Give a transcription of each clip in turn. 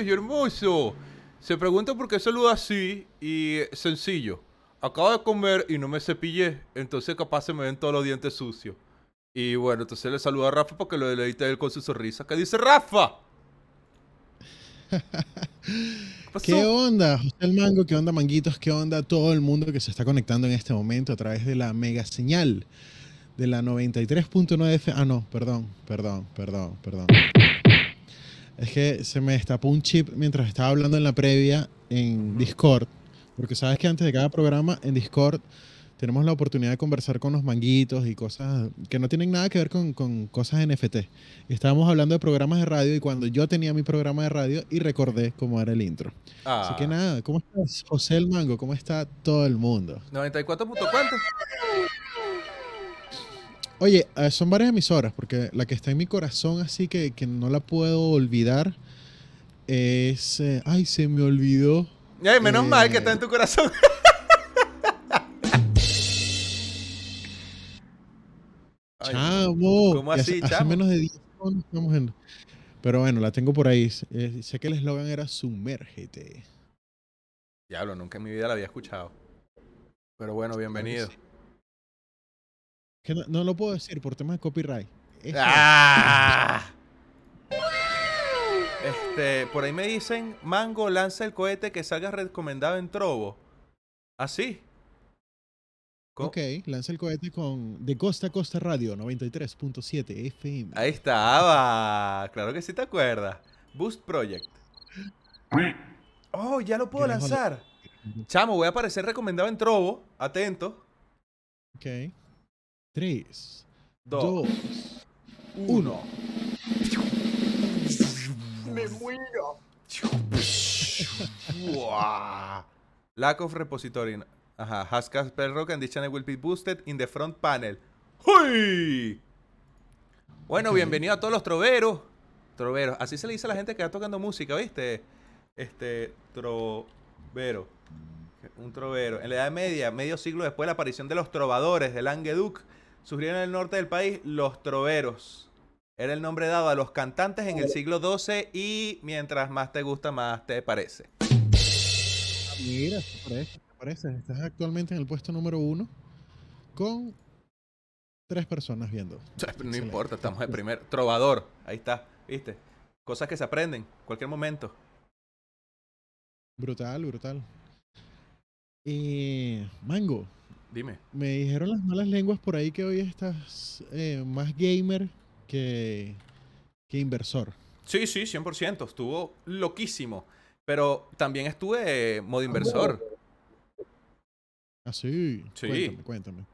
y hermosos. Se pregunta por qué saluda así y sencillo. Acabo de comer y no me cepillé, entonces capaz se me ven todos los dientes sucios. Y bueno, entonces le saluda a Rafa porque lo deleita él con su sonrisa. ¿Qué dice Rafa? ¿Qué onda, José el Mango? ¿Qué onda, Manguitos? ¿Qué onda todo el mundo que se está conectando en este momento a través de la mega señal de la 93.9 F? Ah, no, perdón, perdón, perdón, perdón. Es que se me destapó un chip mientras estaba hablando en la previa en Discord. Porque sabes que antes de cada programa en Discord tenemos la oportunidad de conversar con los manguitos y cosas que no tienen nada que ver con, con cosas NFT. Y estábamos hablando de programas de radio y cuando yo tenía mi programa de radio y recordé cómo era el intro. Así que ah. nada, ¿cómo estás, José el Mango? ¿Cómo está todo el mundo? 94 cuánto? Oye, eh, son varias emisoras, porque la que está en mi corazón, así que, que no la puedo olvidar, es. Eh, ay, se me olvidó. Ay, menos mal que está en tu corazón. chamo. ¿Cómo así, hace, hace menos de 10 años estamos en. Pero bueno, la tengo por ahí. Eh, sé que el eslogan era Sumérgete. Diablo, nunca en mi vida la había escuchado. Pero bueno, bienvenido. Que no, lo puedo decir por temas de copyright. ¡Ah! Este, por ahí me dicen, Mango lanza el cohete que salga recomendado en Trovo. ¿Así? ¿Ah, ok, lanza el cohete con de Costa a Costa Radio 93.7 FM. Ahí estaba. Claro que sí te acuerdas. Boost Project. Oh, ya lo puedo lanzar. Chamo, voy a aparecer recomendado en Trovo. Atento. Ok. 3, 2, 1. Me muero. Lack of repository. Ajá. Haskell Rock and this channel will be boosted in the front panel. ¡Huy! Bueno, bienvenido a todos los troveros. Troveros. Así se le dice a la gente que está tocando música, ¿viste? Este, trovero. Un trovero. En la Edad Media, medio siglo después de la aparición de los trovadores de Languedoc, surgieron en el norte del país los troveros. Era el nombre dado a los cantantes en el siglo XII y mientras más te gusta, más te parece. Mira, te parece, te parece. Estás actualmente en el puesto número uno con tres personas viendo. No importa, estamos de primer. Trovador, ahí está, ¿viste? Cosas que se aprenden, cualquier momento. Brutal, brutal. Y Mango, Dime. Me dijeron las malas lenguas por ahí que hoy estás eh, más gamer que, que inversor. Sí, sí, 100%. Estuvo loquísimo. Pero también estuve modo inversor. Ah, sí. Sí. Cuéntame, cuéntame.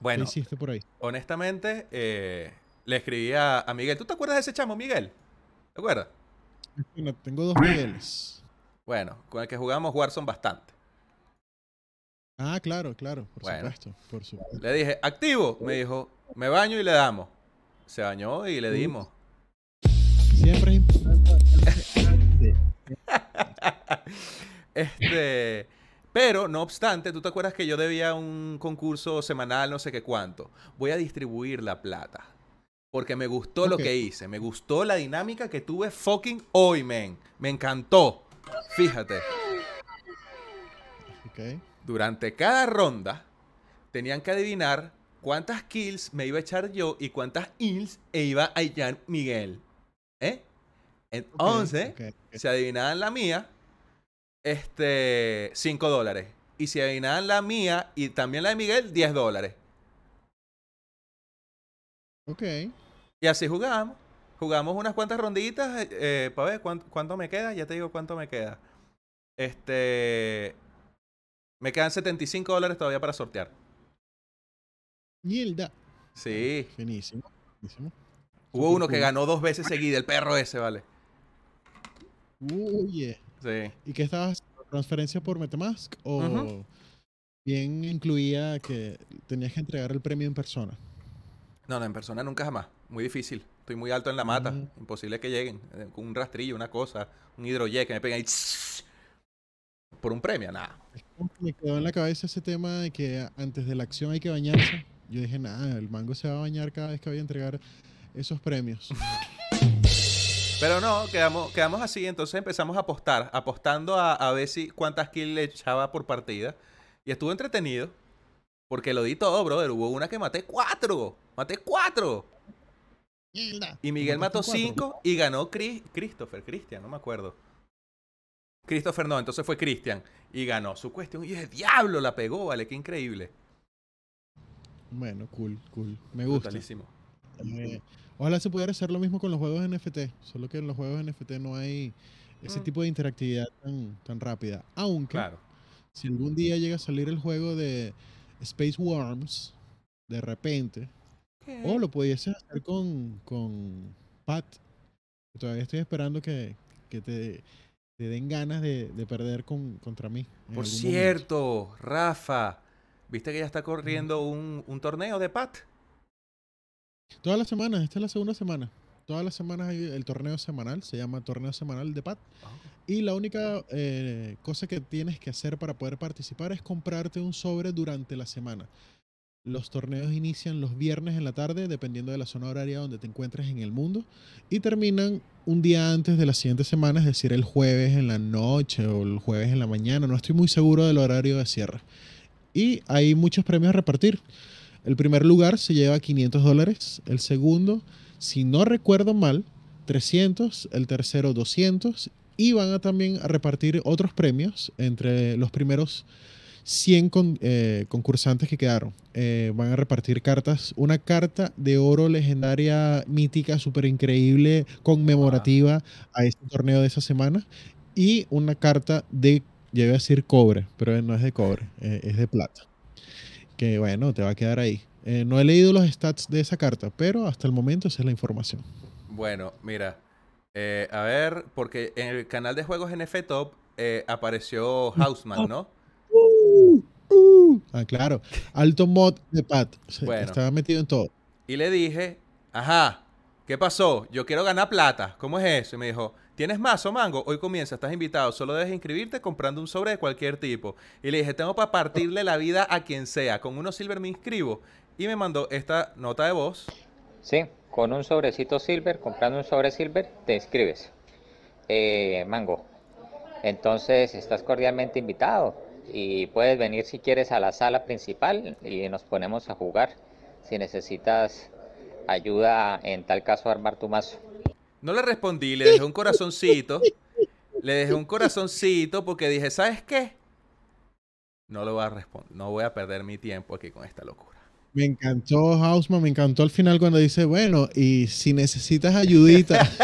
Bueno. ¿Qué hiciste por ahí? Honestamente, eh, le escribí a, Miguel. ¿Tú te acuerdas de ese chamo, Miguel? ¿Te acuerdas? Bueno, tengo dos Migueles. Bueno, con el que jugamos Warzone bastante. Ah, claro, claro, por supuesto, por Le dije, activo. Me dijo, me baño y le damos. Se bañó y le dimos. Siempre es importante. este. Pero, no obstante, tú te acuerdas que yo debía un concurso semanal, no sé qué cuánto. Voy a distribuir la plata. Porque me gustó lo que hice. Me gustó la dinámica que tuve fucking hoy, men. Me encantó. Fíjate. Ok durante cada ronda tenían que adivinar cuántas kills me iba a echar yo y cuántas kills e iba a echar Miguel. ¿Eh? Entonces, si adivinaban la mía, este, 5 dólares. Y si adivinaban la mía y también la de Miguel, 10 dólares. Ok. Y así jugamos. Jugamos unas cuantas ronditas eh, eh para ver cuánto, cuánto me queda. Ya te digo cuánto me queda. Este. Me quedan 75 dólares todavía para sortear. Mierda. Sí. Finísimo. Hubo uno que ganó dos veces seguida, el perro ese, vale. Uy, Sí. ¿Y qué estabas? ¿Transferencia por Metamask? ¿O bien incluía que tenías que entregar el premio en persona? No, no, en persona nunca jamás. Muy difícil. Estoy muy alto en la mata. Imposible que lleguen. Eh, un rastrillo, una cosa, un hidrojet que me peguen ahí por un premio, nada. Me quedó en la cabeza ese tema de que antes de la acción hay que bañarse. Yo dije, nada, el mango se va a bañar cada vez que vaya a entregar esos premios. Pero no, quedamos, quedamos así, entonces empezamos a apostar, apostando a, a ver si cuántas kills le echaba por partida. Y estuvo entretenido. Porque lo di todo, brother. Hubo una que maté cuatro. Maté cuatro. Y Miguel mató cinco y ganó Chris, Christopher, Cristian, no me acuerdo. Christopher no, entonces fue Cristian. Y ganó su cuestión. Y el diablo la pegó, vale, qué increíble. Bueno, cool, cool. Me gusta. Brutalísimo. Eh, ojalá se pudiera hacer lo mismo con los juegos NFT. Solo que en los juegos NFT no hay ese Mm. tipo de interactividad tan, tan rápida. Aunque, Claro. si algún día llega a salir el juego de Space Worms, de repente, o lo pudieses hacer con, con Pat. que Todavía estoy esperando que, que te, te den ganas de, de perder con, contra mí. Por momento. cierto, Rafa, ¿viste que ya está corriendo un, un torneo de Pat? Todas las semanas, esta es la segunda semana. Todas las semanas hay el torneo semanal, se llama torneo semanal de PAT. Y la única eh, cosa que tienes que hacer para poder participar es comprarte un sobre durante la semana. Los torneos inician los viernes en la tarde, dependiendo de la zona horaria donde te encuentres en el mundo, y terminan un día antes de la siguiente semana, es decir, el jueves en la noche o el jueves en la mañana. No estoy muy seguro del horario de cierre. Y hay muchos premios a repartir. El primer lugar se lleva 500 dólares, el segundo, si no recuerdo mal, 300, el tercero 200 y van a también a repartir otros premios entre los primeros 100 con- eh, concursantes que quedaron. Eh, van a repartir cartas, una carta de oro legendaria, mítica, súper increíble, conmemorativa a este torneo de esa semana y una carta de, ya iba a decir cobre, pero no es de cobre, eh, es de plata. Que bueno, te va a quedar ahí. No he leído los stats de esa carta, pero hasta el momento esa es la información. Bueno, mira, a ver, porque en el canal de juegos NF Top apareció Houseman, ¿no? Ah, claro. Alto mod de Pat. Se- Bueno. Estaba metido en todo. Y le dije, ajá, ¿qué pasó? Yo quiero ganar plata. ¿Cómo es eso? Y me dijo, ¿tienes mazo, mango? Hoy comienza, estás invitado. Solo debes inscribirte comprando un sobre de cualquier tipo. Y le dije, tengo para partirle la vida a quien sea. Con unos silver me inscribo. Y me mandó esta nota de voz. Sí, con un sobrecito silver, comprando un sobre silver, te inscribes. Eh, Mango. Entonces estás cordialmente invitado y puedes venir si quieres a la sala principal y nos ponemos a jugar. Si necesitas ayuda, en tal caso, a armar tu mazo. No le respondí, le dejé un corazoncito. Le dejé un corazoncito porque dije, ¿sabes qué? No lo voy a responder. No voy a perder mi tiempo aquí con esta locura. Me encantó Hausman, me encantó al final cuando dice, bueno, y si necesitas ayudita.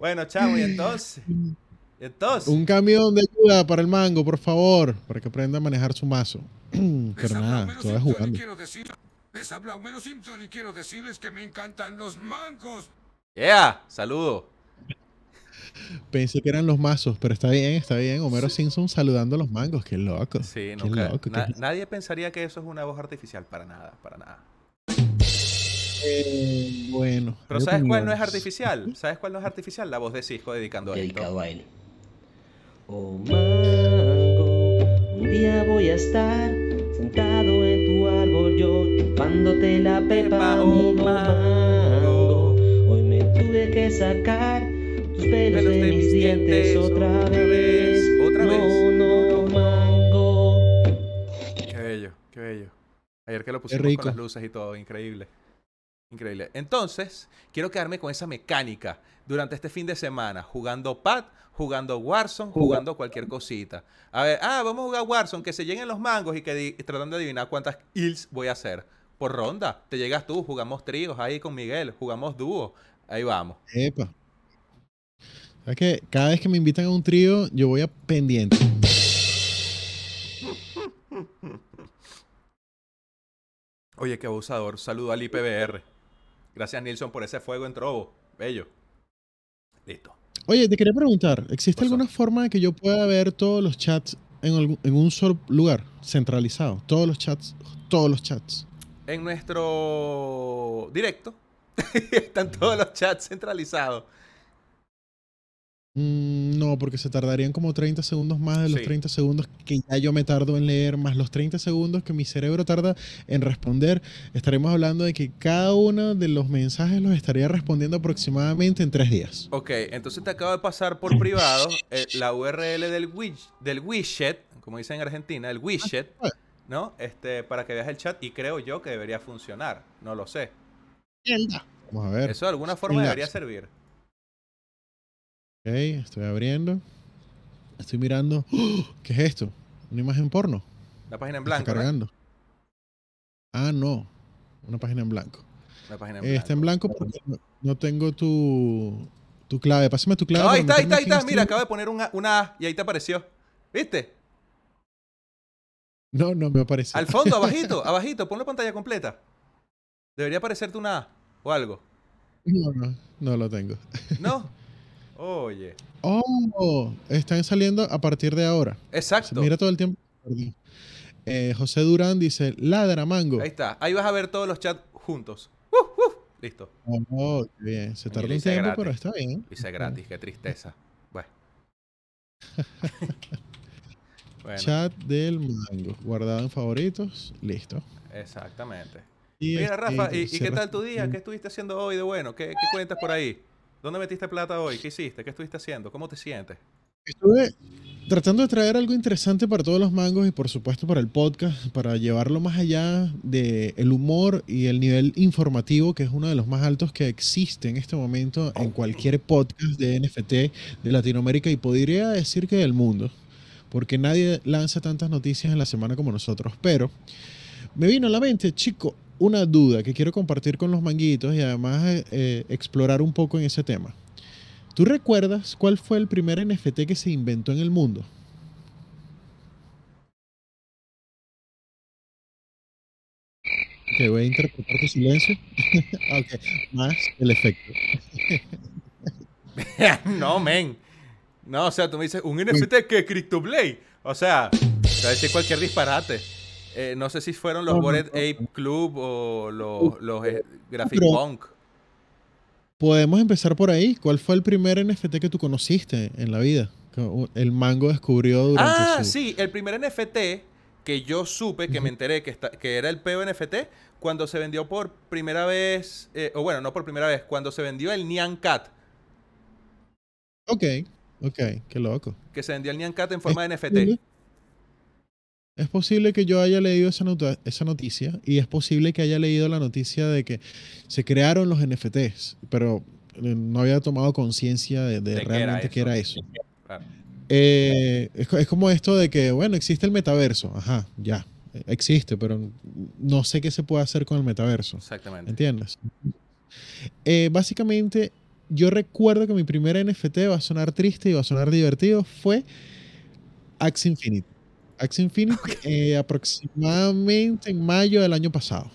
Bueno, chavo, y entonces. ¿Y entonces. un camión de ayuda para el mango, por favor, para que aprenda a manejar su mazo. Pero nada, todavía jugando. quiero decir, les habla Homero Simpson y quiero decirles que me encantan los mangos. Yeah, saludo. Pensé que eran los mazos, pero está bien, está bien. Homero Simpson saludando a los mangos, qué loco. Sí, qué nunca. loco. na- nadie pensaría que eso es una voz artificial. Para nada, para nada. Eh, bueno. Pero ¿sabes cuál no es artificial? ¿Sabes cuál no es artificial? La voz de Cisco dedicando esto. dedicado a él. Oh mango, un día voy a estar sentado en tu árbol yo chupándote la pepa, Pepa, oh, mango. Hoy me tuve que sacar tus pelos de mis dientes otra vez. otra no, vez. no, mango. Qué bello, qué bello. Ayer que lo pusimos rico. con las luces y todo, increíble. Increíble. Entonces, quiero quedarme con esa mecánica durante este fin de semana, jugando Pad, jugando Warzone, jugando cualquier cosita. A ver, ah, vamos a jugar Warzone, que se lleguen los mangos y que tratando de adivinar cuántas kills voy a hacer. Por ronda, te llegas tú, jugamos tríos ahí con Miguel, jugamos dúo, ahí vamos. Epa. ¿Sabes que Cada vez que me invitan a un trío, yo voy a pendiente. Oye, qué abusador. Saludo al IPBR. Gracias, Nilsson, por ese fuego en Trovo. Bello. Listo. Oye, te quería preguntar, ¿existe alguna forma de que yo pueda ver todos los chats en, algún- en un solo lugar, centralizado? Todos los chats, todos los chats. En nuestro directo están todos los chats centralizados. Mm, no, porque se tardarían como 30 segundos más de los 30 segundos que ya yo me tardo en leer, más los 30 segundos que mi cerebro tarda en responder. Estaremos hablando de que cada uno de los mensajes los estaría respondiendo aproximadamente en tres días. Ok, entonces te acabo de pasar por privado eh, la URL del, del widget, como dicen en Argentina, el widget, ah, ¿no? Este, para que veas el chat y creo yo que debería funcionar. No lo sé. Vamos a ver. Eso de alguna forma debería servir. Ok, estoy abriendo. Estoy mirando. ¡Oh! ¿Qué es esto? ¿Una imagen porno? Una página en blanco. Está cargando. Ah, no. Una página en blanco. Una página en blanco. está en blanco porque no, tengo tu, tu clave. Pásame tu clave. No, ahí está, ahí está, ahí está. Mira, acabo de poner una, una A y ahí te apareció. ¿Viste? No, no me apareció. Al fondo, abajito, abajito. Ponlo pantalla completa. Debería aparecerte una A o algo. No, no, no lo tengo. ¿No? Oye. Oh, están saliendo a partir de ahora. Exacto. mira todo el tiempo. Eh, José Durán dice, ladra mango. Ahí está. Ahí vas a ver todos los chats juntos. Uh, uh. Listo. Oh, bien. Se tardó un tiempo, pero está bien. Dice gratis, qué tristeza. Bueno. Chat del mango. Guardado en favoritos. Listo. Exactamente. Mira, Rafa, ¿y, qué tal tu día? ¿Qué estuviste haciendo hoy de bueno? ¿Qué, ¿Qué cuentas por ahí? ¿Dónde metiste plata hoy? ¿Qué hiciste? ¿Qué estuviste haciendo? ¿Cómo te sientes? Estuve tratando de traer algo interesante para todos los mangos y por supuesto para el podcast, para llevarlo más allá del el humor y el nivel informativo, que es uno de los más altos que existe en este momento en cualquier podcast de NFT de Latinoamérica y podría decir que del mundo, porque nadie lanza tantas noticias en la semana como nosotros. Pero me vino a la mente, chico, una duda que quiero compartir con los manguitos y además eh, eh, explorar un poco en ese tema. ¿Tú recuerdas cuál fue el primer NFT que se inventó en el mundo? Ok, voy a interpretar tu silencio. ok, más el efecto. no, men. No, o sea, tú me dices, un NFT que CryptoBlade. O sea, te decir cualquier disparate. Eh, no sé si fueron los Bored Ape Club o los, los eh, Graphic Punk. Podemos empezar por ahí. ¿Cuál fue el primer NFT que tú conociste en la vida? El mango descubrió durante Ah, sí, el primer NFT que yo supe, que me enteré que, que era el PO NFT, cuando se vendió por primera vez, eh, o bueno, no por primera vez, cuando se vendió el Nyan Cat. Ok, ok, qué loco. Que se vendió el Nyan Cat en forma de NFT. Es posible que yo haya leído esa, esa noticia y es posible que haya leído la noticia de que se crearon los NFTs, pero eh, no había tomado conciencia de, realmente qué era eso. Eh, es, como esto de que, bueno, existe el metaverso. Ajá, ya, existe, pero no sé qué se puede hacer con el metaverso. Exactamente. ¿Entiendes? Eh, básicamente, yo recuerdo que mi primer NFT va a sonar triste y va a sonar divertido, fue Axie Infinity. Axie Infinity eh, aproximadamente en mayo del año pasado.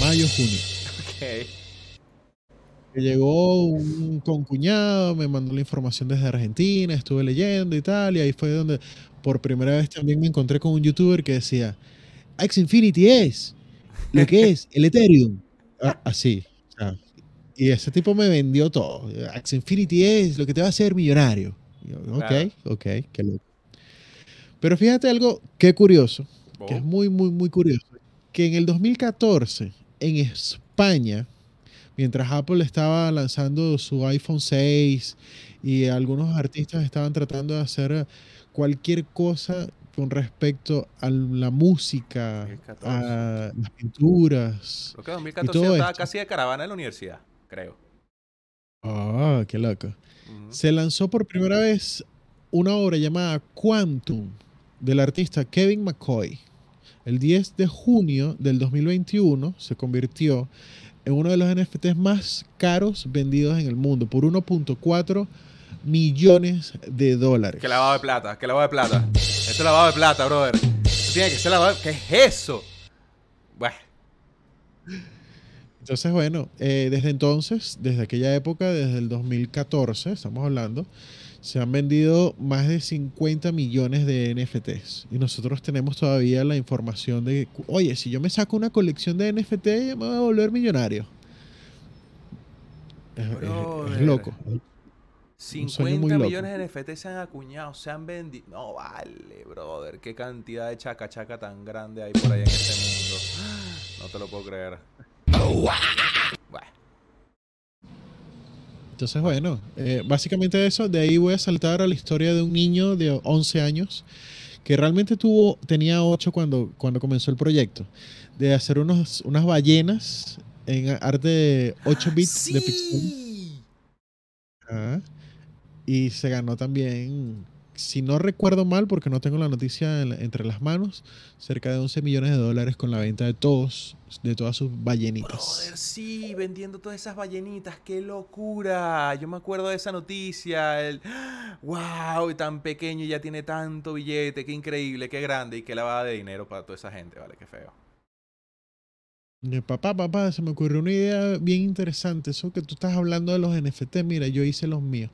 Mayo, junio. Ok. Llegó un concuñado, me mandó la información desde Argentina, estuve leyendo y tal, y ahí fue donde por primera vez también me encontré con un youtuber que decía, Axie Infinity es lo que es el Ethereum. Ah, así. y ese tipo me vendió todo. Axie Infinity es lo que te va a hacer millonario. ok, ok, qué loco. Pero fíjate algo qué curioso, que es oh. muy, muy, muy curioso, que en el 2014, en España, mientras Apple estaba lanzando su iPhone 6 y algunos artistas estaban tratando de hacer cualquier cosa con respecto a la música, a las pinturas. Creo que 2014 estaba casi de caravana en la universidad, creo. Ah, qué loco. Se lanzó por primera vez una obra llamada Quantum, del artista Kevin McCoy, el 10 de junio del 2021 se convirtió en uno de los NFTs más caros vendidos en el mundo por 1.4 millones de dólares. Que lavado de plata, que lavado de plata. Eso es lavado de plata, brother. Eso tiene que ser lavado. ¿Qué es eso? Bueno. Entonces, bueno, eh, desde entonces, desde aquella época, desde el 2014, estamos hablando, se han vendido más de 50 millones de NFTs. Y nosotros tenemos todavía la información de, oye, si yo me saco una colección de NFT, me voy a volver millonario. Es, loco. 50 millones de NFT se han acuñado, se han vendido. No vale, brother. Qué cantidad de chaca chaca tan grande hay por ahí en este mundo. No te lo puedo creer. Entonces, bueno, eh, básicamente eso. De ahí voy a saltar a la historia de un niño de 11 años que realmente tuvo, tenía 8 cuando, cuando comenzó el proyecto, de hacer unos, unas ballenas en arte de 8 bits de pixel. y se ganó también si no recuerdo mal, porque no tengo la noticia entre las manos, cerca de 11 millones de dólares con la venta de todos, de todas sus ballenitas. Joder, sí, vendiendo todas esas ballenitas, qué locura. Yo me acuerdo de esa noticia, el wow, tan pequeño y ya tiene tanto billete, qué increíble, qué grande y qué lavada de dinero para toda esa gente, vale, qué feo. Papá, papá, se me ocurrió una idea bien interesante. Eso que tú estás hablando de los NFT, mira, yo hice los míos.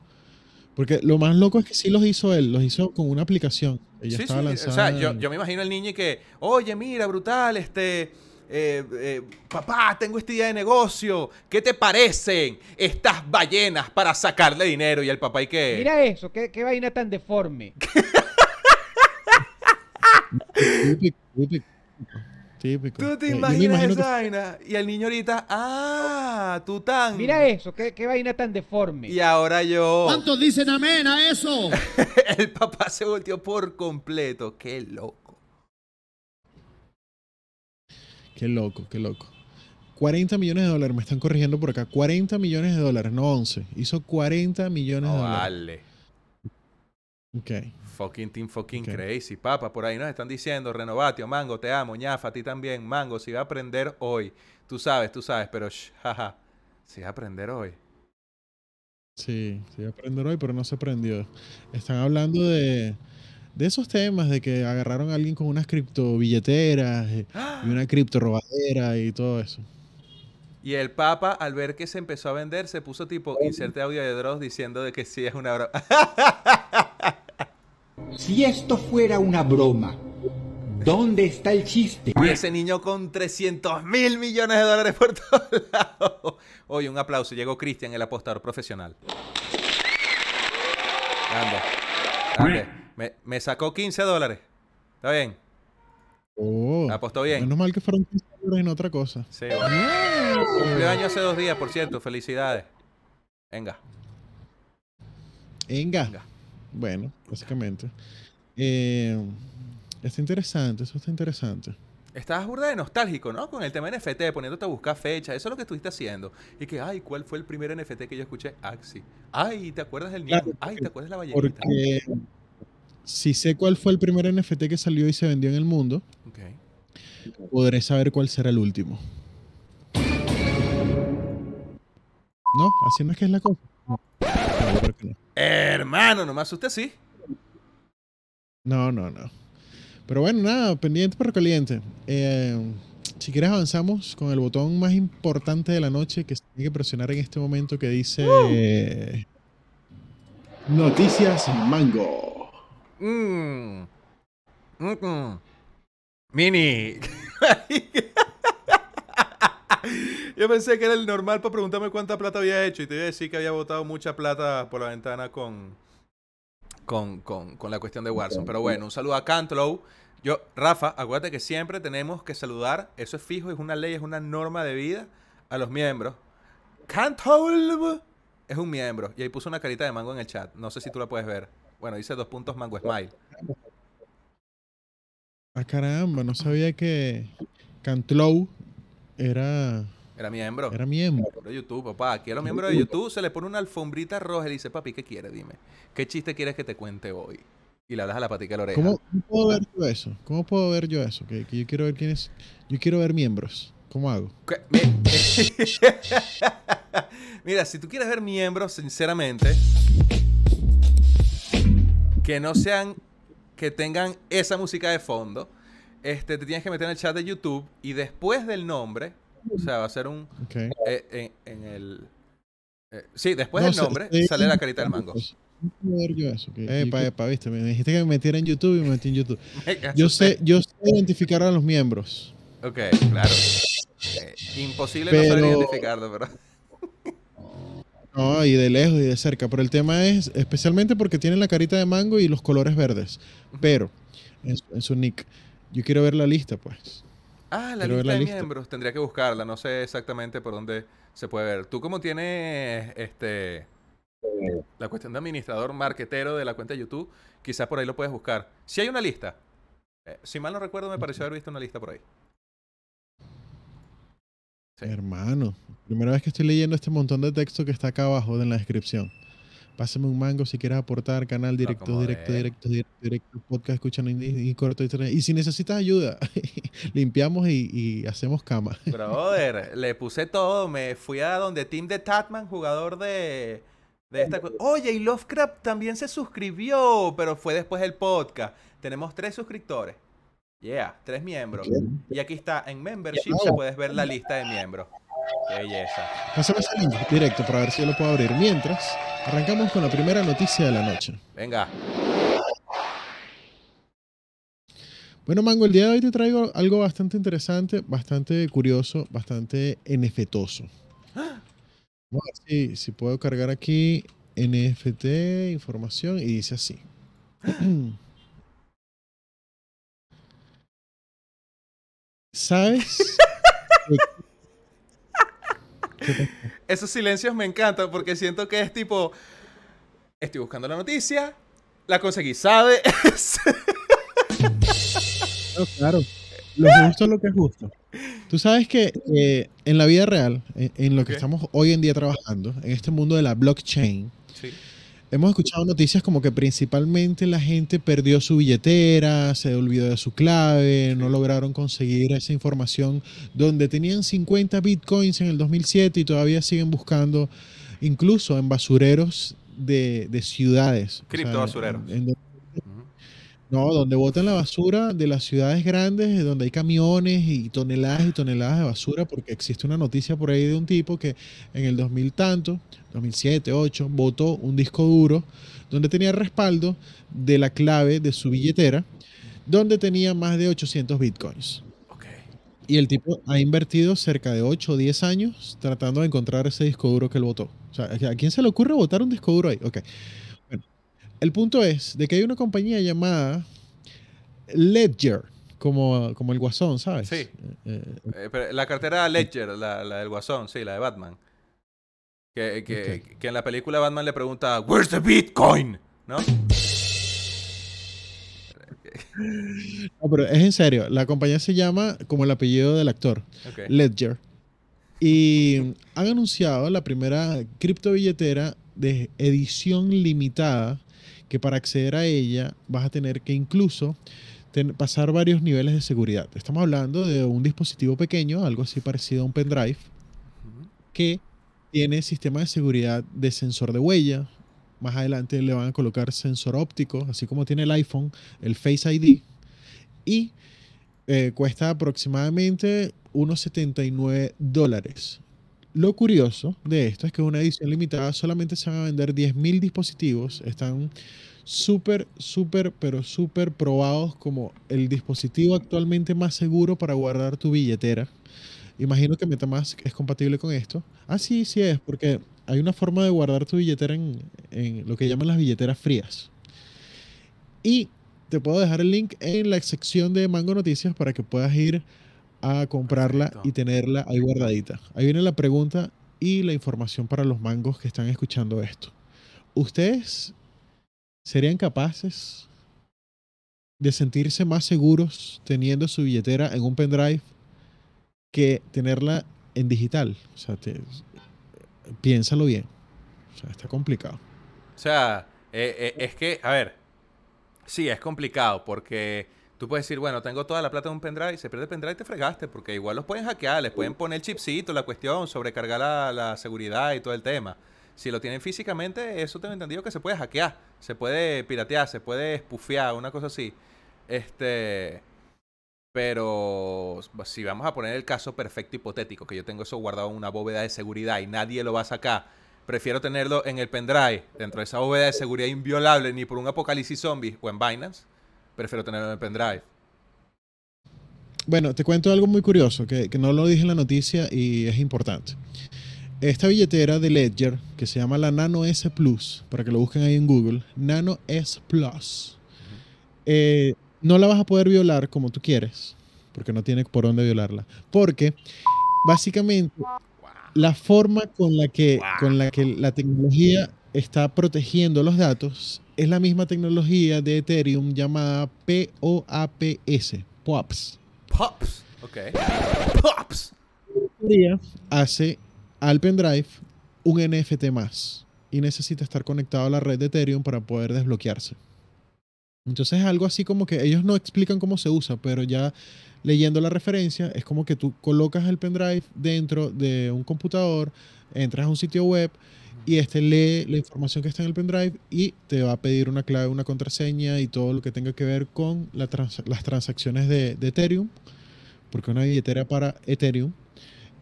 Porque lo más loco es que sí los hizo él, los hizo con una aplicación. Ella estaba Lanzada o sea, yo, yo, me imagino al niño y que, oye, mira, brutal, este, eh, eh, papá, tengo esta idea de negocio, ¿qué te parecen estas ballenas para sacarle dinero? Y el papá y que... Mira eso, qué, qué vaina tan deforme. Tú te eh, imaginas esa vaina. Y el niño ahorita, ah, tú tan. Mira eso, qué, qué vaina tan deforme. Y ahora yo. ¿Cuántos dicen amén a eso? el papá se volteó por completo. Qué loco. Qué loco, qué loco. 40 millones de dólares, me están corrigiendo por acá. 40 millones de dólares, no 11. Hizo 40 millones de dólares. Vale. Ok. Fucking team fucking crazy. Papa, por ahí nos están diciendo, Renovatio, Mango, te amo, ñafa, a ti también. Mango, si va a aprender hoy. Tú sabes, tú sabes, pero jaja. Si va a aprender hoy. Sí, sí va a aprender hoy, pero no se aprendió. Están hablando de, de esos temas, de que agarraron a alguien con unas criptobilleteras y una cripto robadera y todo eso. Y el Papa, al ver que se empezó a vender, se puso tipo, inserte audio de Dross diciendo de que sí es una broma. Si esto fuera una broma, ¿dónde está el chiste? Y ese niño con 300 mil millones de dólares por todos lados. Oye, un aplauso. Llegó Cristian, el apostador profesional. Grande. Grande. Me, me, sacó 15 dólares. ¿Está bien? Oh, apostó bien. Menos mal que fueron 15 dólares en otra cosa. Sí, bueno. Cumplió año hace dos días, por cierto. Felicidades. Venga. Venga. Venga. Bueno, básicamente. Eh, está interesante, eso está interesante. Estabas burda de nostálgico, ¿no? Con el tema NFT, poniéndote a buscar fecha. Eso es lo que estuviste haciendo. Y que, ay, ¿cuál fue el primer NFT que yo escuché? Axi. Ay, ¿te acuerdas del niño? ay, ¿te acuerdas de la ballenita? Porque si sé cuál fue el primer NFT que salió y se vendió en el mundo, okay. podré saber cuál será el último. No, así no es que es la cosa. No, no. Hermano, nomás usted sí. No, no, no. Pero bueno, nada, pendiente pero caliente. Eh, si quieres avanzamos con el botón más importante de la noche que se tiene que presionar en este momento que dice Noticias Mango. Mm. Mini. Yo pensé que era el normal para preguntarme cuánta plata había hecho y te iba a decir que había botado mucha plata por la ventana con, con, con, la cuestión de Warzone. Pero bueno, un saludo a Cantlow. Yo, Rafa, acuérdate que siempre tenemos que saludar, eso es fijo, es una ley, es una norma de vida a los miembros. Cantlow es un miembro. Y ahí puso una carita de mango en el chat. No sé si tú la puedes ver. Bueno, dice dos puntos mango smile. Ah, caramba, no sabía que Cantlow era. Era miembro. Era miembro. De YouTube, papá. Aquí a los miembros de YouTube se le pone una alfombrita roja y le dice, papi, ¿qué quieres? Dime. ¿Qué chiste quieres que te cuente hoy? Y le hablas a la patica de la oreja. ¿Cómo, puedo ver yo eso? ¿Cómo puedo ver yo eso? Que, yo quiero ver quiénes. Yo quiero ver miembros. ¿Cómo hago? Mira, si tú quieres ver miembros, sinceramente, que no sean, que tengan esa música de fondo, este, te tienes que meter en el chat de YouTube y después del nombre, o sea, va a ser un... Eh, en, el... Eh, sí, después del nombre sale la carita del mango. yo eso. epa, epa, viste, me dijiste que me metiera en YouTube y me metí en YouTube. yo sé, yo sé identificar a los miembros. Ok, claro. Eh, imposible no saber identificarlo, pero... No, y de lejos y de cerca. Pero el tema es, especialmente porque tienen la carita de mango y los colores verdes. Pero, en su, en su nick, yo quiero ver la lista, pues. Ah, la Quiero lista la de lista. miembros. Tendría que buscarla. No sé exactamente por dónde se puede ver. Tú como tienes este la cuestión de administrador marquetero de la cuenta de YouTube, quizás por ahí lo puedes buscar. Si hay una lista. Eh, si mal no recuerdo, me pareció haber visto una lista por ahí. Sí. Hermano, primera vez que estoy leyendo este montón de texto que está acá abajo en la descripción. Pásame un mango si quieres aportar, canal directo, directo, de- directo, directo, directo, podcast, escuchan y, y corto internet. Y si necesitas ayuda, limpiamos y, y hacemos cama. Brother, le puse todo. Me fui a donde Tim de Tatman, jugador de, de esta. Oye, y Lovecraft también se suscribió, pero fue después del podcast. Tenemos tres suscriptores. Yeah, tres miembros. Y aquí está, en Membership se puedes ver la lista de miembros. Qué belleza. Pásame ese link directo para ver si yo lo puedo abrir. Mientras, arrancamos con la primera noticia de la noche. Venga. Bueno, Mango, el día de hoy te traigo algo bastante interesante, bastante curioso, bastante NFToso. Vamos a ver si, si puedo cargar aquí NFT, información, y dice así. ¿Sabes? Esos silencios me encantan porque siento que es tipo. Estoy buscando la noticia. La conseguí, ¿sabe? No, claro. Lo justo es lo que es justo. Tú sabes que eh, en la vida real, en, en lo que estamos hoy en día trabajando, en este mundo de la blockchain, sí. Hemos escuchado noticias como que principalmente la gente perdió su billetera, se olvidó de su clave, no lograron conseguir esa información donde tenían 50 bitcoins en el 2007 y todavía siguen buscando, incluso en basureros de, de ciudades. O sea, Criptobasureros. en- en- Ujú. No, donde botan la basura de las ciudades grandes, donde hay camiones y toneladas y toneladas de basura, porque existe una noticia por ahí de un tipo que en el 2000 tanto, 2007, 2008, botó un disco duro donde tenía respaldo de la clave de su billetera, donde tenía más de 800 bitcoins. Ok. Y el tipo ha invertido cerca de 8 o 10 años tratando de encontrar ese disco duro que él votó. O sea, ¿a quién se le ocurre botar un disco duro ahí? Ok. El punto es de que hay una compañía llamada Ledger, como, como el guasón, ¿sabes? Sí. Eh, eh, Eh, pero la cartera Ledger, la, la del Guasón, sí, la de Batman. Que, que, que en la película Batman le pregunta, ¿Where's the Bitcoin? ¿No? no, pero es en serio. La compañía se llama como el apellido del actor. Ledger. Y han anunciado la primera criptobilletera de edición limitada que para acceder a ella vas a tener que incluso pasar varios niveles de seguridad. Estamos hablando de un dispositivo pequeño, algo así parecido a un pendrive, que tiene sistema de seguridad de sensor de huella. Más adelante le van a colocar sensor óptico, así como tiene el iPhone, el Face ID. Y eh, cuesta aproximadamente unos 79 dólares. Lo curioso de esto es que es una edición limitada, solamente se van a vender 10.000 dispositivos. Están súper, súper, pero súper probados como el dispositivo actualmente más seguro para guardar tu billetera. Imagino que MetaMask es compatible con esto. Ah, sí, sí es, porque hay una forma de guardar tu billetera en, en lo que llaman las billeteras frías. Y te puedo dejar el link en la sección de Mango Noticias para que puedas ir a comprarla Perfecto. y tenerla ahí guardadita. Ahí viene la pregunta y la información para los mangos que están escuchando esto. ¿Ustedes serían capaces de sentirse más seguros teniendo su billetera en un pendrive que tenerla en digital? O sea, te- piénsalo bien. O sea, está complicado. O sea, eh, eh, es que, a ver, sí, es complicado porque tú puedes decir, bueno, tengo toda la plata en un pendrive, se pierde el pendrive y te fregaste, porque igual los pueden hackear, les pueden poner el chipcito, la cuestión, sobrecargar la, seguridad y todo el tema. Si lo tienen físicamente, eso tengo entendido que se puede hackear, se puede piratear, se puede espufear, una cosa así. Este. Pero si vamos a poner el caso perfecto hipotético, que yo tengo eso guardado en una bóveda de seguridad y nadie lo va a sacar, prefiero tenerlo en el pendrive, dentro de esa bóveda de seguridad inviolable, ni por un apocalipsis zombie o en Binance, prefiero tenerlo en el pendrive. Bueno, te cuento algo muy curioso que, que no lo dije en la noticia y es importante. esta billetera de Ledger, que se llama la Nano S Plus, para que lo busquen ahí en Google, Nano S Plus, eh, no la vas a poder violar como tú quieres, porque no tiene por dónde violarla. Porque básicamente la forma con la que, con la, que la tecnología está protegiendo los datos es la misma tecnología de Ethereum llamada POAPS, POAPS. Pops. Ok. Pops. Hace al pendrive un NFT más y necesita estar conectado a la red de Ethereum para poder desbloquearse. Entonces es algo así como que ellos no explican cómo se usa, pero ya leyendo la referencia es como que tú colocas el pendrive dentro de un computador, entras a un sitio web y este lee la información que está en el pendrive y te va a pedir una clave, una contraseña y todo lo que tenga que ver con la las transacciones de, de Ethereum, porque es una billetera para Ethereum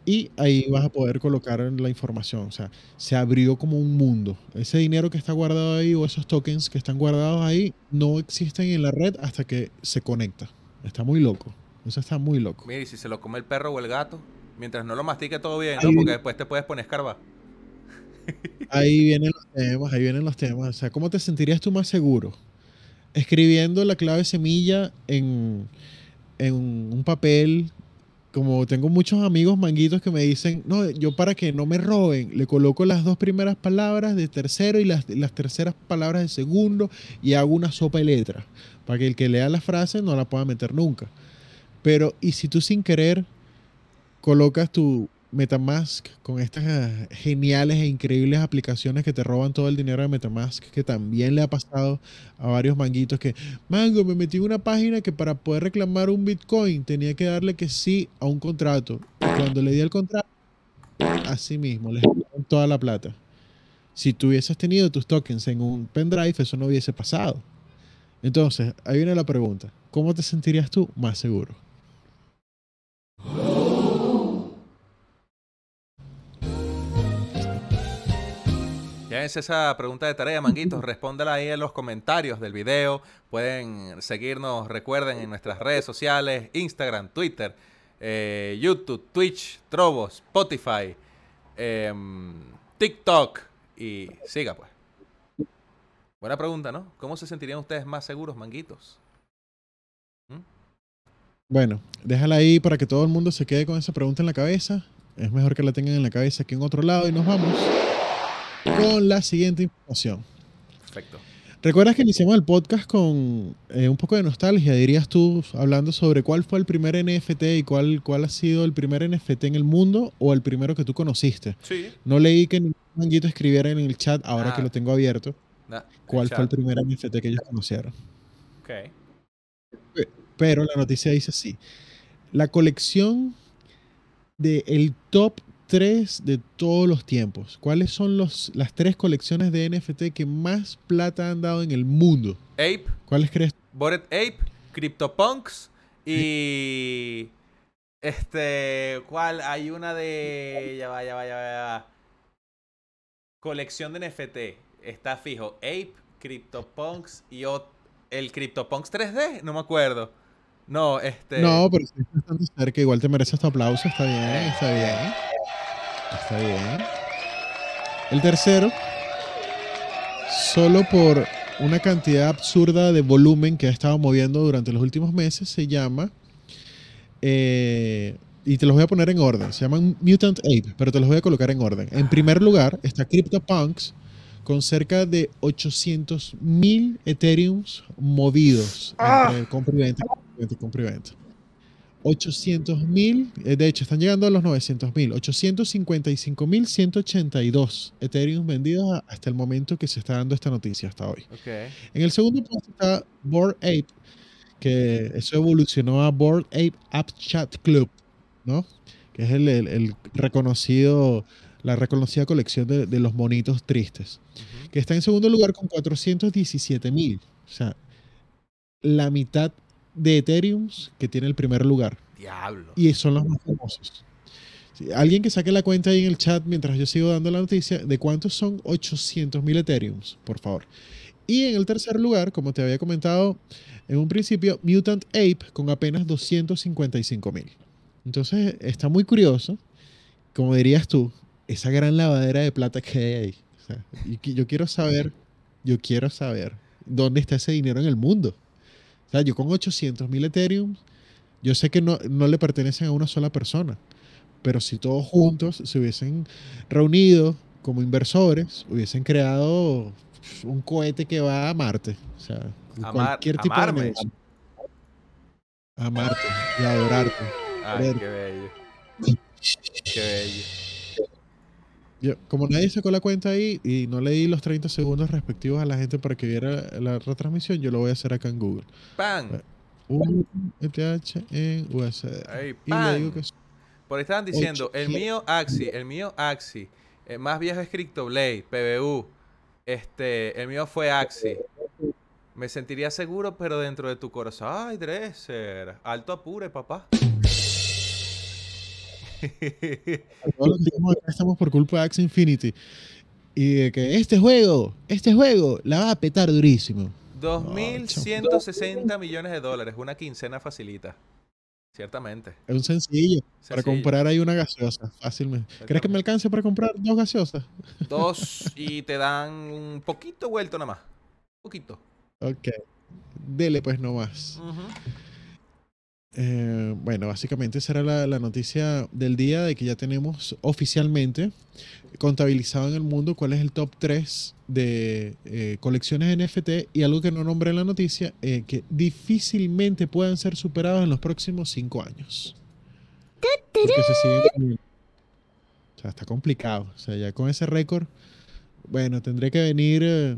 y ahí vas a poder colocar la información. O sea, se abrió como un mundo. Ese dinero que está guardado ahí o esos tokens que están guardados ahí no existen en la red hasta que se conecta. Está muy loco. Eso está muy loco. Mira, y si se lo come el perro o el gato, mientras no lo mastique todo bien, ¿no? Porque después te puedes poner escarba. Ahí vienen los temas, ahí vienen los temas. O sea, ¿cómo te sentirías tú más seguro? Escribiendo la clave semilla en, en un papel como tengo muchos amigos manguitos que me dicen, no, yo para que no me roben, le coloco las dos primeras palabras de tercero y las, las terceras palabras de segundo y hago una sopa de letras, para que el que lea la frase no la pueda meter nunca. Pero, ¿y si tú sin querer colocas tu, Metamask con estas eh, geniales e increíbles aplicaciones que te roban todo el dinero de Metamask, que también le ha pasado a varios manguitos que, mango, me metí en una página que para poder reclamar un Bitcoin tenía que darle que sí a un contrato. Cuando le di el contrato, así mismo, les dieron toda la plata. Si tú hubieses tenido tus tokens en un pendrive, eso no hubiese pasado. Entonces, ahí viene la pregunta. ¿Cómo te sentirías tú más seguro? Es esa pregunta de tarea, manguitos. Respóndela ahí en los comentarios del video. Pueden seguirnos, recuerden, en nuestras redes sociales: Instagram, Twitter, eh, YouTube, Twitch, Trovo, Spotify, em, TikTok. Y siga, pues. Buena pregunta, ¿no? ¿Cómo se sentirían ustedes más seguros, manguitos? ¿Mm? Bueno, déjala ahí para que todo el mundo se quede con esa pregunta en la cabeza. Es mejor que la tengan en la cabeza que en otro lado y nos vamos con la siguiente información. Perfecto. ¿Recuerdas que iniciamos el podcast con eh, un poco de nostalgia? Dirías tú, hablando sobre cuál fue el primer NFT y cuál, cuál ha sido el primer NFT en el mundo o el primero que tú conociste. Sí. No leí que ningún manguito escribiera en el chat, ahora que Ah. lo tengo abierto, cuál fue el primer NFT que ellos conocieron. Ok. Pero la noticia dice así. La colección del el top 3 de todos los tiempos. ¿Cuáles son los, las tres colecciones de NFT que más plata han dado en el mundo? Ape, ¿Cuáles crees? Bored Ape, CryptoPunks y. Este. ¿Cuál? Hay una de. Ya va, ya va, ya va. ya va. Colección de NFT. Está fijo. Ape, CryptoPunks y el CryptoPunks 3D. No me acuerdo. No, este. No, pero sí estás bastante cerca. Igual te mereces tu aplauso. Está bien, está bien. Está bien. El tercero, solo por una cantidad absurda de volumen que ha estado moviendo durante los últimos meses, se llama. eh, y te los voy a poner en orden. Se llaman Mutant Ape, pero te los voy a colocar en orden. En primer lugar está CryptoPunks con cerca de 800 mil Ethereums movidos entre compra y venta, compra y venta y compra y venta. 800 mil, eh, de hecho están llegando a los 900 mil, 855 mil 182 Ethereum vendidos hasta el momento que se está dando esta noticia, hasta hoy. En el segundo puesto está Bored Ape, que eso evolucionó a Bored Ape App Chat Club, ¿no? Que es el, el- el reconocido, la reconocida colección de, de los monitos tristes, que está en segundo lugar con 417 mil. O sea, la mitad de Ethereum que tiene el primer lugar. Diablo. Y son los más famosos. Alguien que saque la cuenta ahí en el chat mientras yo sigo dando la noticia de cuántos son 800 mil Ethereums, por favor. Y en el tercer lugar, como te había comentado en un principio, Mutant Ape con apenas 255 mil. Entonces está muy curioso, como dirías tú, esa gran lavadera de plata que hay ahí. O sea, yo quiero saber, yo quiero saber dónde está ese dinero en el mundo. O sea, yo con 800 mil Ethereum, yo sé que no, no le pertenecen a una sola persona, pero si todos juntos se hubiesen reunido como inversores, hubiesen creado un cohete que va a Marte. O sea, cualquier tipo amarme. de negocio. A Marte y adorarte. Ay, qué bello. Qué bello. Yo- como nadie sacó la cuenta ahí y no le di los 30 segundos respectivos a la gente para que viera la retransmisión, yo lo voy a hacer acá en Google. ¡Pan! Un ETH en USD. Ay, Y le digo que Por ahí estaban diciendo, el mío Axi, el mío Axi, el más viejo es CryptoBlade, PBU. Este, el mío fue Axi. Me sentiría seguro, pero dentro de tu corazón. Ay, Dresser, alto apure, papá. todos los que estamos por culpa de Axie Infinity. Y de que este juego, este juego la va a petar durísimo. 2.160 millones de dólares, una quincena facilita. Ciertamente. Es un sencillo. Para comprar ahí una gaseosa, fácilmente. ¿Crees que me alcance para comprar dos gaseosas? Dos y te dan un poquito vuelto nada más. Poquito. Ok. Dele pues nomás. Ujú. Eh, bueno, básicamente esa era la, la noticia del día de que ya tenemos oficialmente contabilizado en el mundo cuál es el top 3 de eh, colecciones NFT y algo que no nombré en la noticia, eh, que difícilmente puedan ser superados en los próximos 5 años. Porque se siguen- O sea, está complicado. O sea, ya con ese récord, bueno, tendría que venir, eh,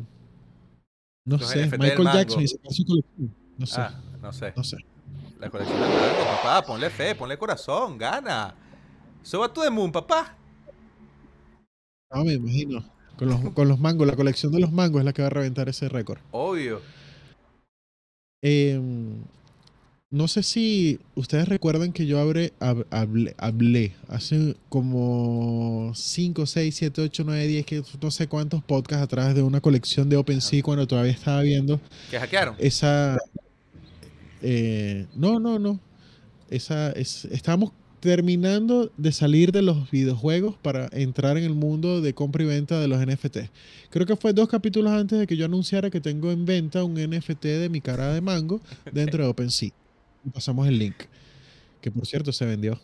no Los sé, NFT Michael. Jackson y sacar su colección. No sé, Ah, no sé. no sé. La colección del mango, papá. Ponle fe, ponle corazón, gana. Suba tú de Moon, papá. No, me imagino. Con los, con los mangos, la colección de los mangos es la que va a reventar ese récord. Obvio. Eh, no sé si ustedes recuerdan que yo hablé, hab- hablé, hablé hace como 5, 6, 7, 8, 9, 10, que no sé cuántos podcasts atrás de una colección de OpenSea cuando todavía estaba viendo ¿Que hackearon? esa... eh, no, no, no. Esa, es, estábamos terminando de salir de los videojuegos para entrar en el mundo de compra y venta de los NFT. Creo que fue dos capítulos antes de que yo anunciara que tengo en venta un NFT de mi cara de mango dentro de OpenSea. Y pasamos el link. Que por cierto se vendió.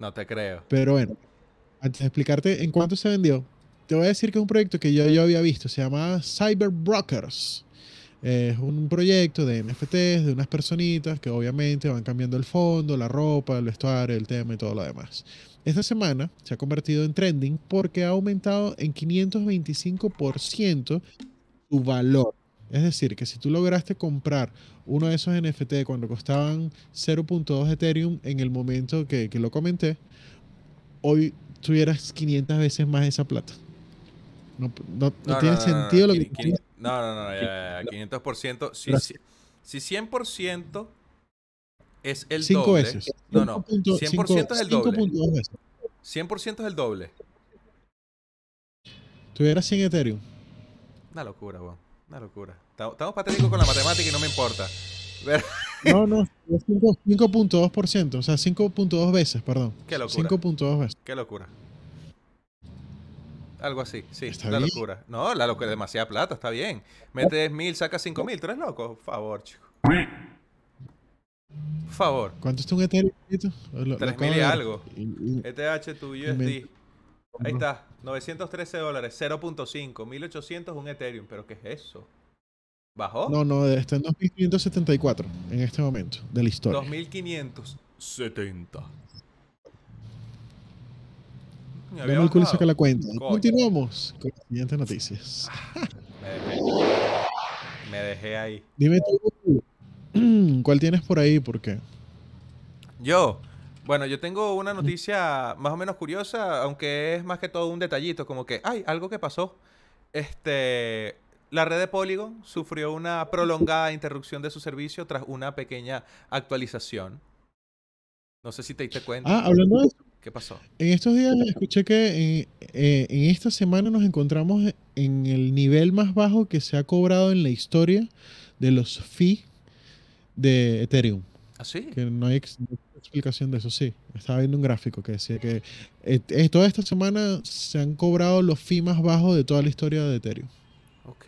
No te creo. Pero bueno, antes de explicarte en cuánto se vendió, te voy a decir que es un proyecto que yo, yo había visto. Se llama Cyber Brokers. Es un proyecto de NFTs de unas personitas que obviamente van cambiando el fondo, la ropa, el vestuario, el tema y todo lo demás. Esta semana se ha convertido en trending porque ha aumentado en 525% su valor. Es decir, que si tú lograste comprar uno de esos NFT cuando costaban 0.2 Ethereum en el momento que, que lo comenté, hoy tuvieras 500 veces más esa plata. No, no- no tiene sentido lo que... No, no, no, ya, ya, ya, 500%. Si, si, si 100% es el Cinco doble. veces. No, no. 5.2 100% es el doble. 5.2 veces. 100% es el doble. Tuvieras 100 Ethereum. Una locura, weón. Una locura. Estamos patéticos con la matemática y no me importa. Pero- No, no, es 5 5.2%, o sea, 5.2 veces, perdón. Qué locura. 5.2 veces. Qué locura. Algo así, sí, Está la bien. locura. No, la locura, demasiada plata, está bien. Metes mil, sacas cinco mil, ¿tú eres loco? Por favor, chico. Por favor. ¿Cuánto está un Ethereum? 3.000 acabo y algo. Y- y- ETH tu USD. Inven- Ahí está, 913 dólares, 0.5, 1800 un Ethereum, pero ¿qué es eso? ¿Bajó? No, no, está en 2574 en este momento de la historia. 2570. Dame el culo y saca la cuenta. Coño. Continuamos con las siguientes noticias. Me dejé. Me dejé ahí. Dime tú, ¿cuál tienes por ahí? Porque Yo, bueno, yo tengo una noticia más o menos curiosa, aunque es más que todo un detallito, como que, ay, algo que pasó. Este, la red de Polygon sufrió una prolongada interrupción de su servicio tras una pequeña actualización. No sé si te diste cuenta. Ah, hablando de eso, ¿Qué pasó? en estos días escuché que eh, eh, en esta semana nos encontramos en el nivel más bajo que se ha cobrado en la historia de los fees de Ethereum. ¿Ah, sí? Que no hay ex- explicación de eso, sí. Estaba viendo un gráfico que decía que eh, eh, toda esta semana se han cobrado los fees más bajos de toda la historia de Ethereum. Ok.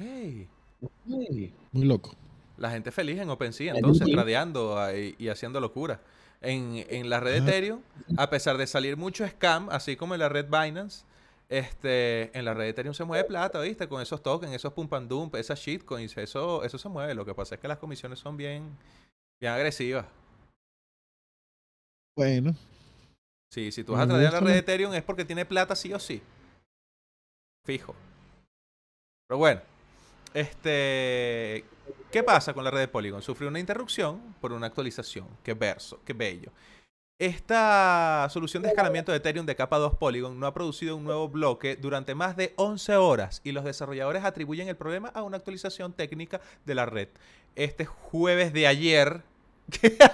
Muy loco. La gente feliz en OpenSea, entonces, tradeando y haciendo locura. En, en la red. Ethereum, a pesar de salir mucho scam, así como en la red Binance, este, en la red Ethereum se mueve plata, ¿viste? Con esos tokens, esos pump and dump, esas shitcoins, eso, eso se mueve. Lo que pasa es que las comisiones son bien, bien agresivas. Bueno, Sí, si tú vas a Me tradear la red Ethereum es porque tiene plata sí o sí. Fijo. Pero bueno, este, ¿qué pasa con la red de Polygon? Sufrió una interrupción por una actualización. Qué verso, qué bello. Esta solución de escalamiento de Ethereum de capa 2 Polygon no ha producido un nuevo bloque durante más de 11 horas y los desarrolladores atribuyen el problema a una actualización técnica de la red. Este jueves de ayer,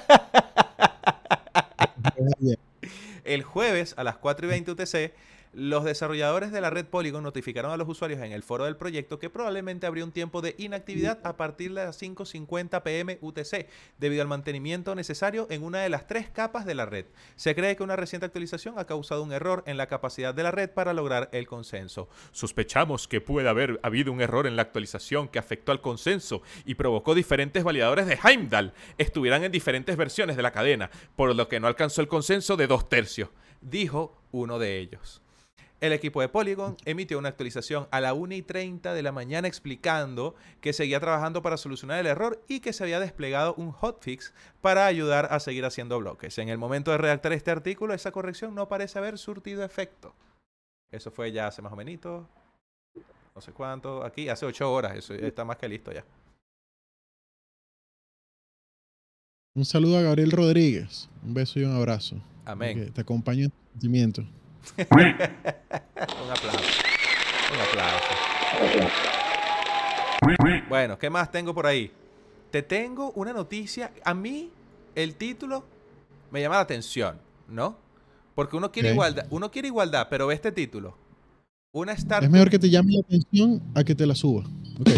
El jueves a las 4 y 20 UTC, los desarrolladores de la red Polygon notificaron a los usuarios en el foro del proyecto que probablemente habría un tiempo de inactividad a partir de las 5.50 pm UTC, debido al mantenimiento necesario en una de las tres capas de la red. Se cree que una reciente actualización ha causado un error en la capacidad de la red para lograr el consenso. Sospechamos que puede haber habido un error en la actualización que afectó al consenso y provocó diferentes validadores de Heimdall estuvieran en diferentes versiones de la cadena, por lo que no alcanzó el consenso de dos tercios, dijo uno de ellos. El equipo de Polygon emitió una actualización a la 1 y 30 de la mañana explicando que seguía trabajando para solucionar el error y que se había desplegado un hotfix para ayudar a seguir haciendo bloques. En el momento de redactar este artículo, esa corrección no parece haber surtido efecto. Eso fue ya hace más o menos, no sé cuánto, aquí, hace 8 horas, eso está más que listo ya. un saludo a Gabriel Rodríguez. Un beso y un abrazo. Amén. Que te acompaño en tu sentimiento. Un aplauso. Un aplauso. Bueno, ¿qué más tengo por ahí? Te tengo una noticia. A mí, el título me llama la atención, ¿no? Porque uno quiere igualdad, uno quiere igualdad, pero ve este título. Una startup. Es mejor que te llame la atención a que te la suba. Ok.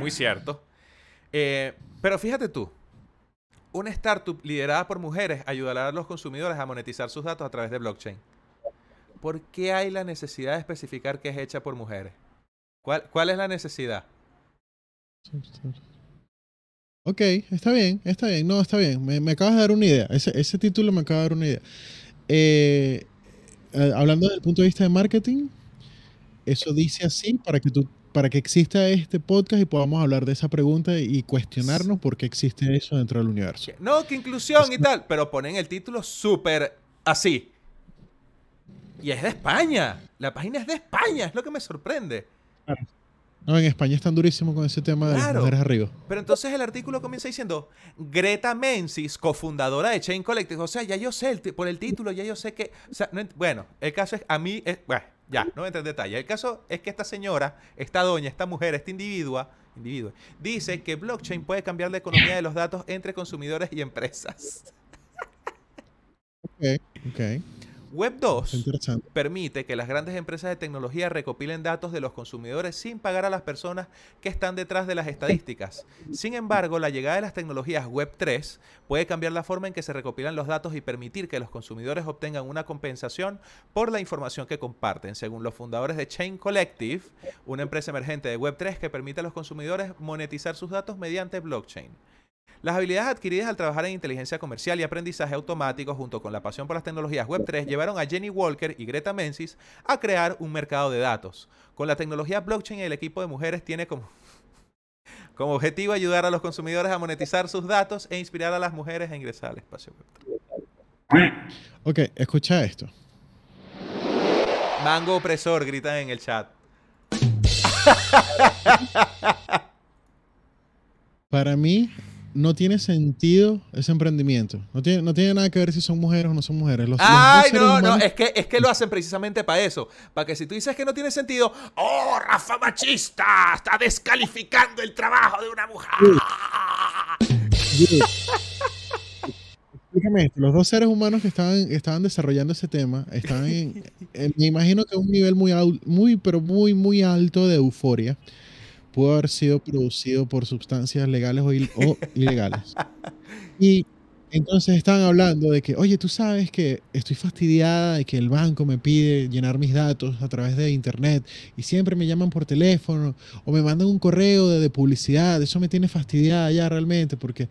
Muy cierto. Eh, pero fíjate tú, una startup liderada por mujeres ayudará a los consumidores a monetizar sus datos a través de blockchain. ¿Por qué hay la necesidad de especificar que es hecha por mujeres? ¿Cuál, cuál es la necesidad? Ok, está bien, está bien. No, está bien. Me, me acabas de dar una idea. Ese, ese título me acaba de dar una idea. Eh, eh, hablando desde el punto de vista de marketing, eso dice así para que tú para que exista este podcast y podamos hablar de esa pregunta y cuestionarnos por qué existe eso dentro del universo. No, que inclusión y tal, pero ponen el título súper así. Y es de España. La página es de España, es lo que me sorprende. No, en España están durísimos con ese tema de las mujeres arriba. Pero entonces el artículo comienza diciendo Greta Menzies, cofundadora de Chain Collective. O sea, ya yo sé el por el título, ya yo sé que. o sea, no bueno, el caso es a mí. Es, bueno, ya, no voy a entrar en detalle. El caso es que esta señora, esta doña, esta mujer, esta individua, dice que blockchain puede cambiar la economía de los datos entre consumidores y empresas. Ok, ok. Web Está 2 interesante. permite que las grandes empresas de tecnología recopilen datos de los consumidores sin pagar a las personas que están detrás de las estadísticas. Sin embargo, la llegada de las tecnologías Web 3 puede cambiar la forma en que se recopilan los datos y permitir que los consumidores obtengan una compensación por la información que comparten, según los fundadores de Chain Collective, una empresa emergente de Web 3 que permite a los consumidores monetizar sus datos mediante blockchain. Las habilidades adquiridas al trabajar en inteligencia comercial y aprendizaje automático junto con la pasión por las tecnologías Web3 llevaron a Jenny Walker y Greta Menzies a crear un mercado de datos. Con la tecnología blockchain el equipo de mujeres tiene como, como objetivo ayudar a los consumidores a monetizar sus datos e inspirar a las mujeres a ingresar al espacio Web3. Ok, escucha esto. Mango opresor, gritan en el chat. Para mí no tiene sentido ese emprendimiento. No tiene, no tiene nada que ver si son mujeres o no son mujeres. Los, los Ay, seres no, no, es que, es que lo hacen precisamente para eso. Para que si tú dices que no tiene sentido, ¡oh, Rafa machista! Está descalificando el trabajo de una mujer. Explícame esto. Los dos seres humanos que estaban, estaban desarrollando ese tema estaban en, en- me imagino que a un nivel muy, muy, pero muy, muy alto de euforia. Pudo haber sido producido por sustancias legales o, il- o ilegales. Y entonces estaban hablando de que, oye, tú sabes que estoy fastidiada de que el banco me pide llenar mis datos a través de internet y siempre me llaman por teléfono o me mandan un correo de, de publicidad. Eso me tiene fastidiada ya realmente porque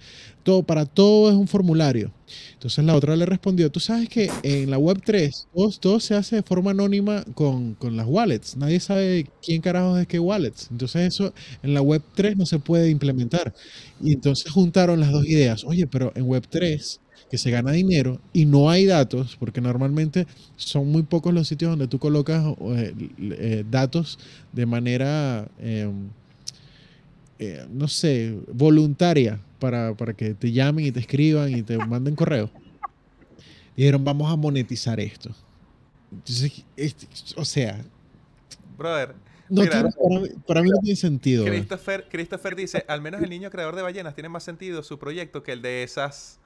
todo, para todo es un formulario. Entonces la otra le respondió, tú sabes que en la web 3 todo, se hace de forma anónima con, con las wallets. Nadie sabe quién carajos es qué wallets. Entonces eso en la web 3 no se puede implementar. Y entonces juntaron las dos ideas. Oye, pero en web 3 que se gana dinero y no hay datos, porque normalmente son muy pocos los sitios donde tú colocas eh, eh, datos de manera, eh, eh, no sé, voluntaria para, para que te llamen y te escriban y te manden correo. Dijeron, vamos a monetizar esto. Entonces, este, o sea, Brother, no Mira. tiene- para, mí, para mí no tiene sentido. Christopher, Christopher dice, al menos el niño creador de ballenas tiene más sentido su proyecto que el de esas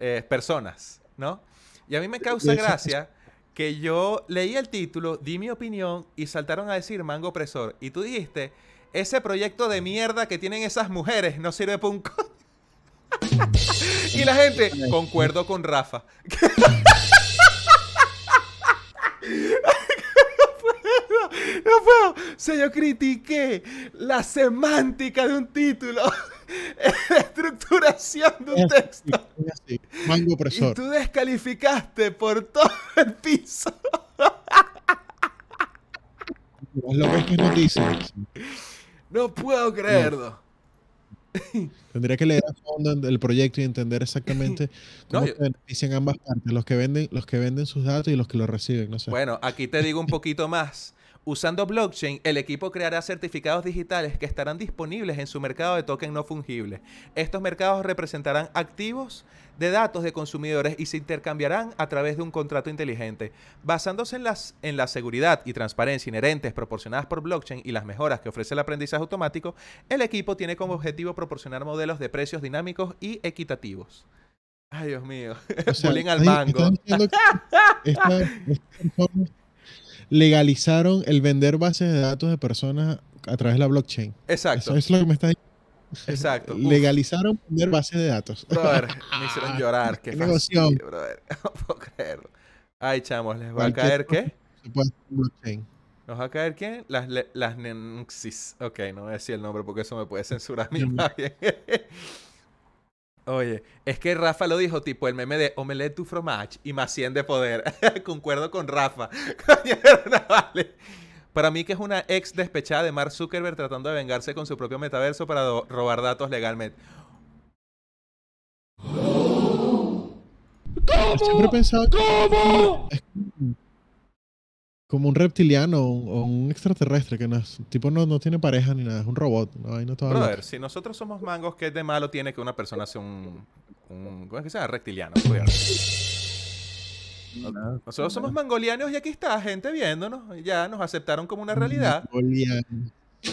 eh, personas, ¿no? Y a mí me causa gracia que yo leí el título, di mi opinión y saltaron a decir mango opresor. Y tú dijiste, ese proyecto de mierda que tienen esas mujeres no sirve para un co-". y la gente, concuerdo con Rafa. No puedo. O sea, yo critiqué la semántica de un título, la estructuración de un texto. Mango Y opresor. tú descalificaste por todo el piso. Lo que es noticia. No puedo creerlo. Tendría que leer a fondo el proyecto y entender exactamente No, cómo yo- se benefician ambas partes, los que venden, los que venden sus datos y los que los reciben, no sé. Bueno, aquí te digo un poquito más. Usando blockchain, el equipo creará certificados digitales que estarán disponibles en su mercado de token no fungible. Estos mercados representarán activos de datos de consumidores y se intercambiarán a través de un contrato inteligente. Basándose en, las, en la seguridad y transparencia inherentes proporcionadas por blockchain y las mejoras que ofrece el aprendizaje automático, el equipo tiene como objetivo proporcionar modelos de precios dinámicos y equitativos. Ay, Dios mío. O sea, Bullying al ahí mango. están diciendo que esta- estas personas legalizaron el vender bases de datos de personas a través de la blockchain. Exacto. Eso es lo que me está diciendo. Exacto. Uf. Legalizaron vender bases de datos. Brother, me hicieron llorar. Qué Qué fastidio, brother. No puedo creerlo. Ay, chamos, ¿les va a caer qué? Se puede blockchain. ¿Nos va a caer qué? Las, las nenxis. Ok, no voy a decir el nombre porque eso me puede censurar mi Mm. Oye, es que Rafa lo dijo, tipo el meme de omelette du fromage y más 100 de poder. Concuerdo con Rafa. Coño, no vale. Para mí que es una ex despechada de Mark Zuckerberg tratando de vengarse con su propio metaverso para robar datos legalmente. Yo siempre he pensado que es como- un reptiliano o o un extraterrestre que no es, tipo no, no tiene pareja ni nada, es un robot. No, ahí no. Brother, si nosotros somos mangos, ¿qué de malo tiene que una persona sea un. un ¿Cómo es que se llama? Reptiliano. cuidado. Nosotros somos mangolianos y aquí está gente viéndonos. Ya nos aceptaron como una realidad. Mongoliano.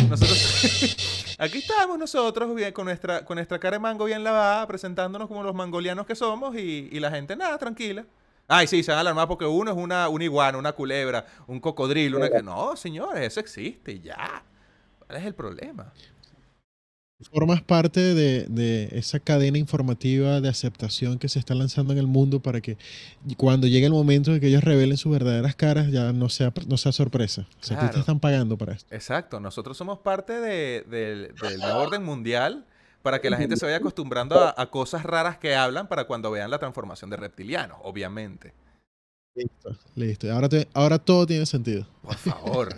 Nosotros, aquí estamos nosotros bien, con, nuestra, con nuestra cara de mango bien lavada, presentándonos como los mangolianos que somos y, y la gente nada, tranquila. Ay, sí, se van a alarmar porque uno es una, una iguana, una culebra, un cocodrilo. Una... que- No, señores, eso existe ya. ¿Cuál es el problema? Formas parte de, de esa cadena informativa de aceptación que se está lanzando en el mundo para que cuando llegue el momento de que ellos revelen sus verdaderas caras ya no sea, no sea sorpresa. O sea, ti te Claro. están pagando para esto. Exacto, nosotros somos parte de- del- del nuevo orden mundial para que la gente se vaya acostumbrando a, a cosas raras que hablan para cuando vean la transformación de reptilianos, obviamente. Listo. Listo. Ahora, te- ahora todo tiene sentido. Por favor,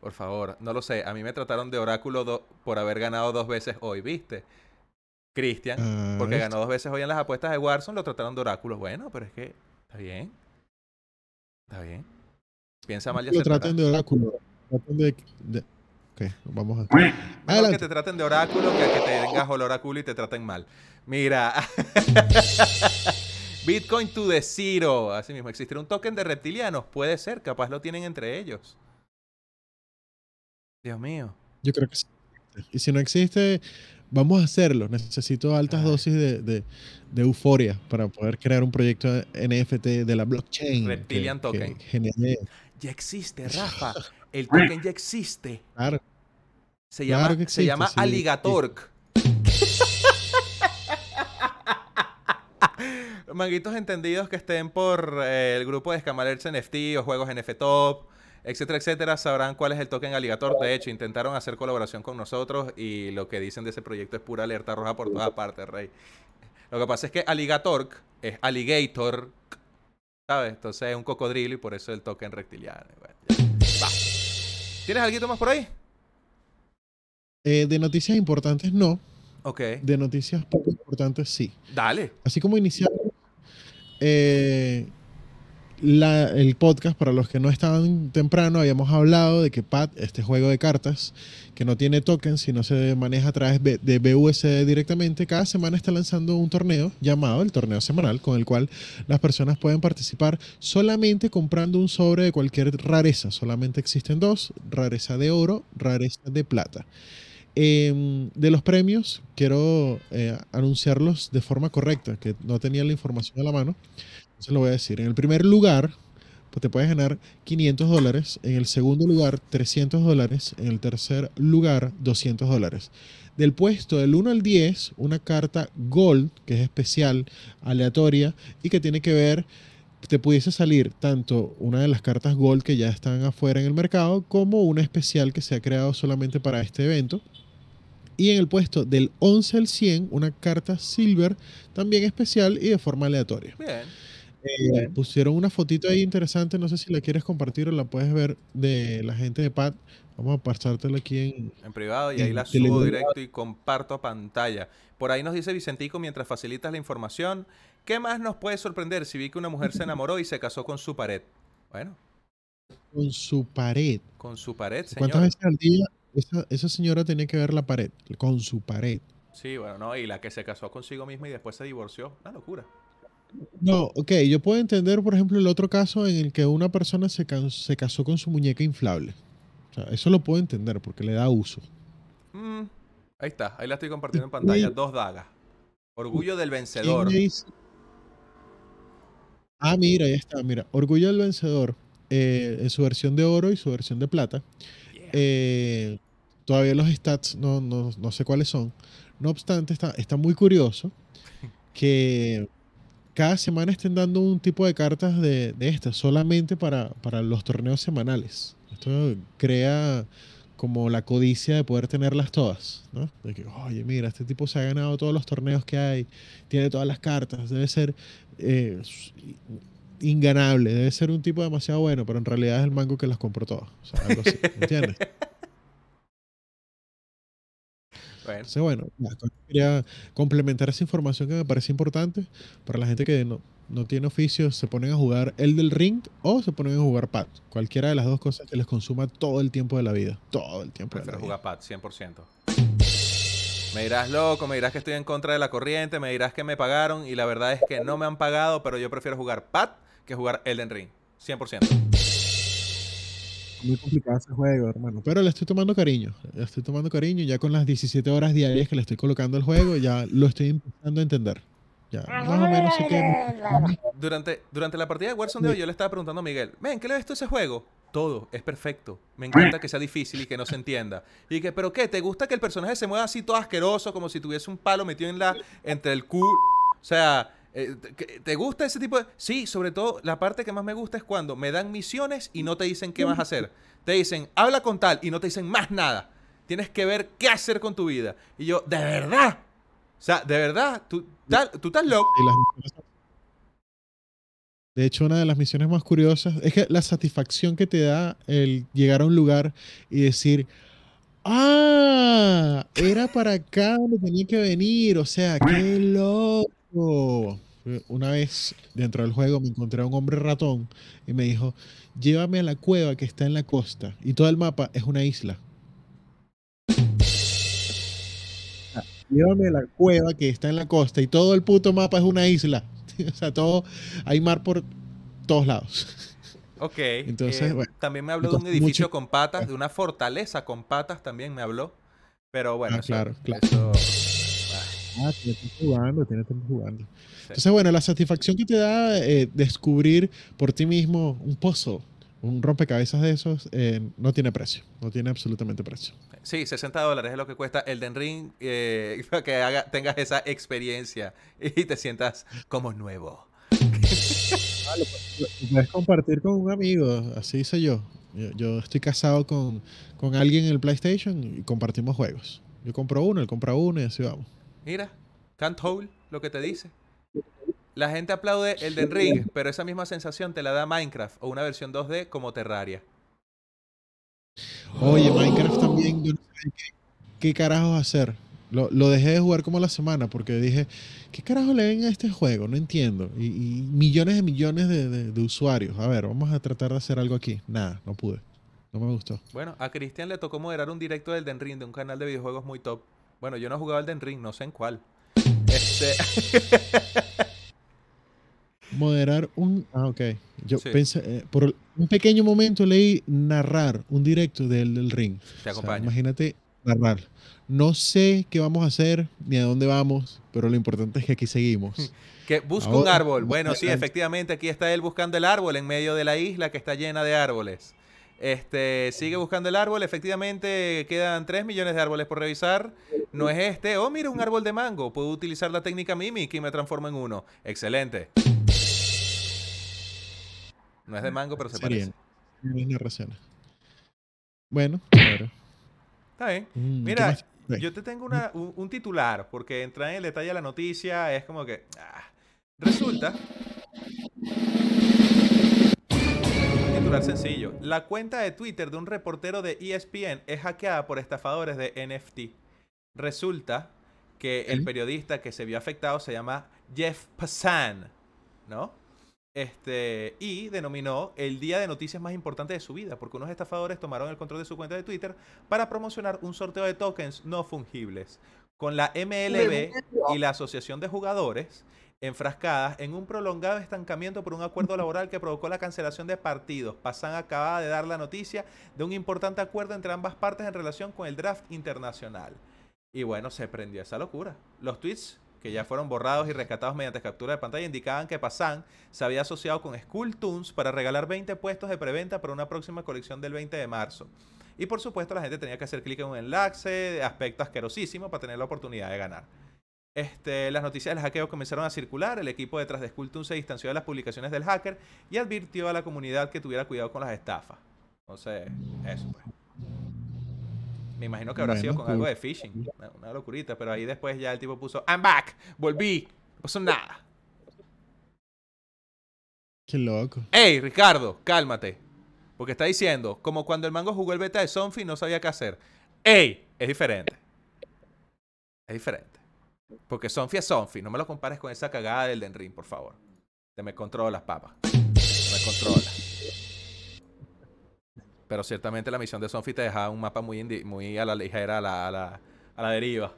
por favor, no lo sé, a mí me trataron de oráculo do- por haber ganado dos veces hoy, ¿viste? Cristian, Ah, porque ¿viste? ganó dos veces hoy en las apuestas de Warzone, lo trataron de oráculo. Bueno, pero es que está bien. Está bien. Piensa mal y Lo traten de oráculo. Traten de, de- Ok, vamos a... Mejor que te traten de oráculo que a que te vengas olor a culo y te traten mal. Mira. Bitcoin to the zero. Así mismo, ¿existirá un token de reptilianos? Puede ser, capaz lo tienen entre ellos. Dios mío. Yo creo que sí. Y si no existe, vamos a hacerlo. Necesito altas Ay. dosis de, de- de euforia para poder crear un proyecto NFT de la blockchain. Reptilian que token. Ya existe, Rafa. El token ya existe. claro, Se Claro llama, que se llama sí. Alligatork. Manguitos entendidos que estén por eh, el grupo de Escamalers NFT o juegos NFT Top, etcétera, etcétera, sabrán cuál es el token Alligator. De hecho, intentaron hacer colaboración con nosotros y lo que dicen de ese proyecto es pura alerta roja por todas partes, Rey. Lo que pasa es que Alligatork es Alligator, ¿sabes? Entonces es un cocodrilo y por eso el token reptiliano. Bueno. ¿Tienes algo más por ahí? Eh, de noticias importantes no, Ok. de noticias poco importantes sí. Dale. Así como iniciamos eh, la- el podcast, para los que no estaban temprano, habíamos hablado de que PAT, este juego de cartas, que no tiene tokens, sino se maneja a través de de BUSD directamente, cada semana está lanzando un torneo llamado el torneo semanal, con el cual las personas pueden participar solamente comprando un sobre de cualquier rareza. Solamente existen dos, rareza de oro, rareza de plata. Em, de los premios, quiero eh, anunciarlos de forma correcta, que no tenía la información a la mano. Entonces lo voy a decir. En el primer lugar, pues te puedes ganar 500 dólares. En el segundo lugar, 300 dólares. En el tercer lugar, 200 dólares. Del puesto del 1 al 10, una carta Gold, que es especial, aleatoria, y que tiene que ver, te pudiese salir tanto una de las cartas Gold que ya están afuera en el mercado, como una especial que se ha creado solamente para este evento. Y en el puesto del 11 al 100, una carta Silver, también especial y de forma aleatoria. Bien. Eh, pusieron una fotito ahí interesante, no sé si la quieres compartir o la puedes ver de la gente de Pat. Vamos a pasártela aquí en... En privado y ahí la subo directo y comparto a pantalla. Por ahí nos dice Vicentico mientras facilitas la información. ¿Qué más nos puede sorprender si vi que una mujer se enamoró y se casó con su pared? Bueno, con su pared. con su pared, ¿Cuántas señor. veces al día esa, esa señora tenía que ver la pared? Con su pared. Sí, bueno, no, y la que se casó consigo misma y después se divorció. Una locura. No, ok, yo puedo entender, por ejemplo, el otro caso en el que una persona se casó con su muñeca inflable. Sea, eso lo puedo entender porque le da uso. Mm, ahí está, ahí la estoy compartiendo en pantalla. Dos dagas. Orgullo del ¿Quién vencedor. Ah, mira, ahí está, mira. Orgullo del vencedor. eh, en su versión de oro y su versión de plata. Yeah. Eh, todavía los stats no, no, no sé cuáles son. No obstante, está, está muy curioso que cada semana estén dando un tipo de cartas de, de estas solamente para, para los torneos semanales. Esto crea como la codicia de poder tenerlas todas, ¿no? De que, oye, mira, este tipo se ha ganado todos los torneos que hay, tiene todas las cartas, debe ser eh, inganable, debe ser un tipo demasiado bueno, pero en realidad es el mango que las compró todas. O sea, algo así, ¿entiendes? Bueno, Entonces, bueno, quería complementar esa información que me parece importante para la gente que no, no tiene oficio, se ponen a jugar el del ring o se ponen a jugar pad. Cualquiera de las dos cosas que les consuma todo el tiempo de la vida. Todo el tiempo de la prefiero vida. jugar pad, 100%. Me dirás loco, me dirás que estoy en contra de la corriente, me dirás que me pagaron y la verdad es que no me han pagado, pero yo prefiero jugar pad que jugar Elden Ring. 100%. Muy complicado ese juego, hermano. Pero le estoy tomando cariño. Le estoy tomando cariño. Ya con las 17 horas diarias que le estoy colocando al juego, ya lo estoy empezando a entender. Ya, más o menos sé que... Durante, durante la partida de Warzone de hoy yo le estaba preguntando a Miguel, ven, ¿qué le ves tú a ese juego? Todo, es perfecto. Me encanta que sea difícil y que no se entienda. Y que, ¿pero qué? ¿Te gusta que el personaje se mueva así todo asqueroso, como si tuviese un palo metido en la, entre el culo? O sea, eh, ¿te- ¿te gusta ese tipo de...? Sí, sobre todo la parte que más me gusta es cuando me dan misiones y no te dicen qué vas a hacer. Te dicen, habla con tal y no te dicen más nada. Tienes que ver qué hacer con tu vida. Y yo, ¿de verdad? O sea, ¿de verdad? ¿Tú, tal- tú estás loco? De hecho, una de las misiones más curiosas es que la satisfacción que te da el llegar a un lugar y decir, ah, era para acá donde tenía que venir, o sea, qué loco. Una vez dentro del juego me encontré a un hombre ratón y me dijo, llévame a la cueva que está en la costa y todo el mapa es una isla. Ah, Llévame a la cueva que está en la costa y todo el puto mapa es una isla. o sea, todo, hay mar por todos lados. Ok. Entonces, eh, bueno, también me habló de un edificio mucho- con patas, de una fortaleza con patas también me habló. Pero bueno, Ah, eso- claro, claro. eso- Ah, tiene tiempo jugando, tiene tiempo jugando. Sí. Entonces, bueno, la satisfacción que te da eh, descubrir por ti mismo un pozo Un rompecabezas de esos eh, no tiene precio, no tiene absolutamente precio. Sí, 60 dólares es lo que cuesta el Den Ring eh, para que haga, tengas esa experiencia y te sientas como nuevo. puedes compartir con un amigo, así hice yo. Yo, yo estoy casado con, con alguien en el PlayStation y compartimos juegos. Yo compro uno, él compra uno y así vamos. Mira, can't hold lo que te dice. La gente aplaude el Den Ring, pero esa misma sensación te la da Minecraft o una versión 2D como Terraria. Oye, Minecraft también, yo no sé qué, qué carajos hacer. Lo, lo dejé de jugar como la semana porque dije, ¿qué carajo le ven a este juego? No entiendo. Y, y millones y millones de, de- de usuarios. A ver, vamos a tratar de hacer algo aquí. Nada, no pude. No me gustó. Bueno, a Cristian le tocó moderar un directo del Den Ring de un canal de videojuegos muy top. Bueno, yo no he jugado al Den Ring, no sé en cuál. Este, Moderar un... Ah, ok. Yo Sí. pensé, eh, por un pequeño momento leí narrar un directo del, del ring. te O sea, acompaño. imagínate narrar. No sé qué vamos a hacer ni a dónde vamos, pero lo importante es que aquí seguimos. Que busca un árbol. Bueno, sí, efectivamente, aquí está él buscando el árbol en medio de la isla que está llena de árboles. Este, sigue buscando el árbol. Efectivamente, quedan 3 millones de árboles por revisar. No es este. Oh, mira, un árbol de mango. Puedo utilizar la técnica Mimic y me transformo en uno. Excelente. No es de mango, pero se Serían parece. Bueno, claro. Está bien. Mm, ¿qué Mira, yo te tengo una- un, un titular, porque entrar en el detalle de la noticia es como que... ah. Resulta... titular sencillo. La cuenta de Twitter de un reportero de ESPN es hackeada por estafadores de NFT. Resulta que el periodista que se vio afectado se llama Jeff Passan, ¿no? Este, y denominó el día de noticias más importante de su vida, porque unos estafadores tomaron el control de su cuenta de Twitter para promocionar un sorteo de tokens no fungibles, con la MLB y la Asociación de Jugadores enfrascadas en un prolongado estancamiento por un acuerdo laboral que provocó la cancelación de partidos. Pasan acaba de dar la noticia de un importante acuerdo entre ambas partes en relación con el draft internacional. Y bueno, se prendió esa locura. Los tweets que ya fueron borrados y rescatados mediante captura de pantalla indicaban que Pasan se había asociado con Skull Tunes para regalar 20 puestos de preventa para una próxima colección del 20 de marzo. Y por supuesto la gente tenía que hacer clic en un enlace de aspecto asquerosísimo para tener la oportunidad de ganar. Este, las noticias del hackeo comenzaron a circular, el equipo detrás de Skulltune se distanció de las publicaciones del hacker y advirtió a la comunidad que tuviera cuidado con las estafas. Entonces, eso pues. Me imagino que habrá Bueno, sido con cool. algo de phishing, una, una locurita, pero ahí después ya el tipo puso, I'm back, volví, no pasó nada. Qué loco. Ey, Ricardo, cálmate. Porque está diciendo, como cuando el mango jugó el beta de Sonfi y no sabía qué hacer. Ey, es diferente. Es diferente. Porque Sonfi es Sonfi. No me lo compares con esa cagada del Den Ring, por favor. Te me controlas, papá. Te me controlas. Pero ciertamente la misión de Sonfi te dejaba un mapa muy, muy a la ligera, a la, a la, a la deriva.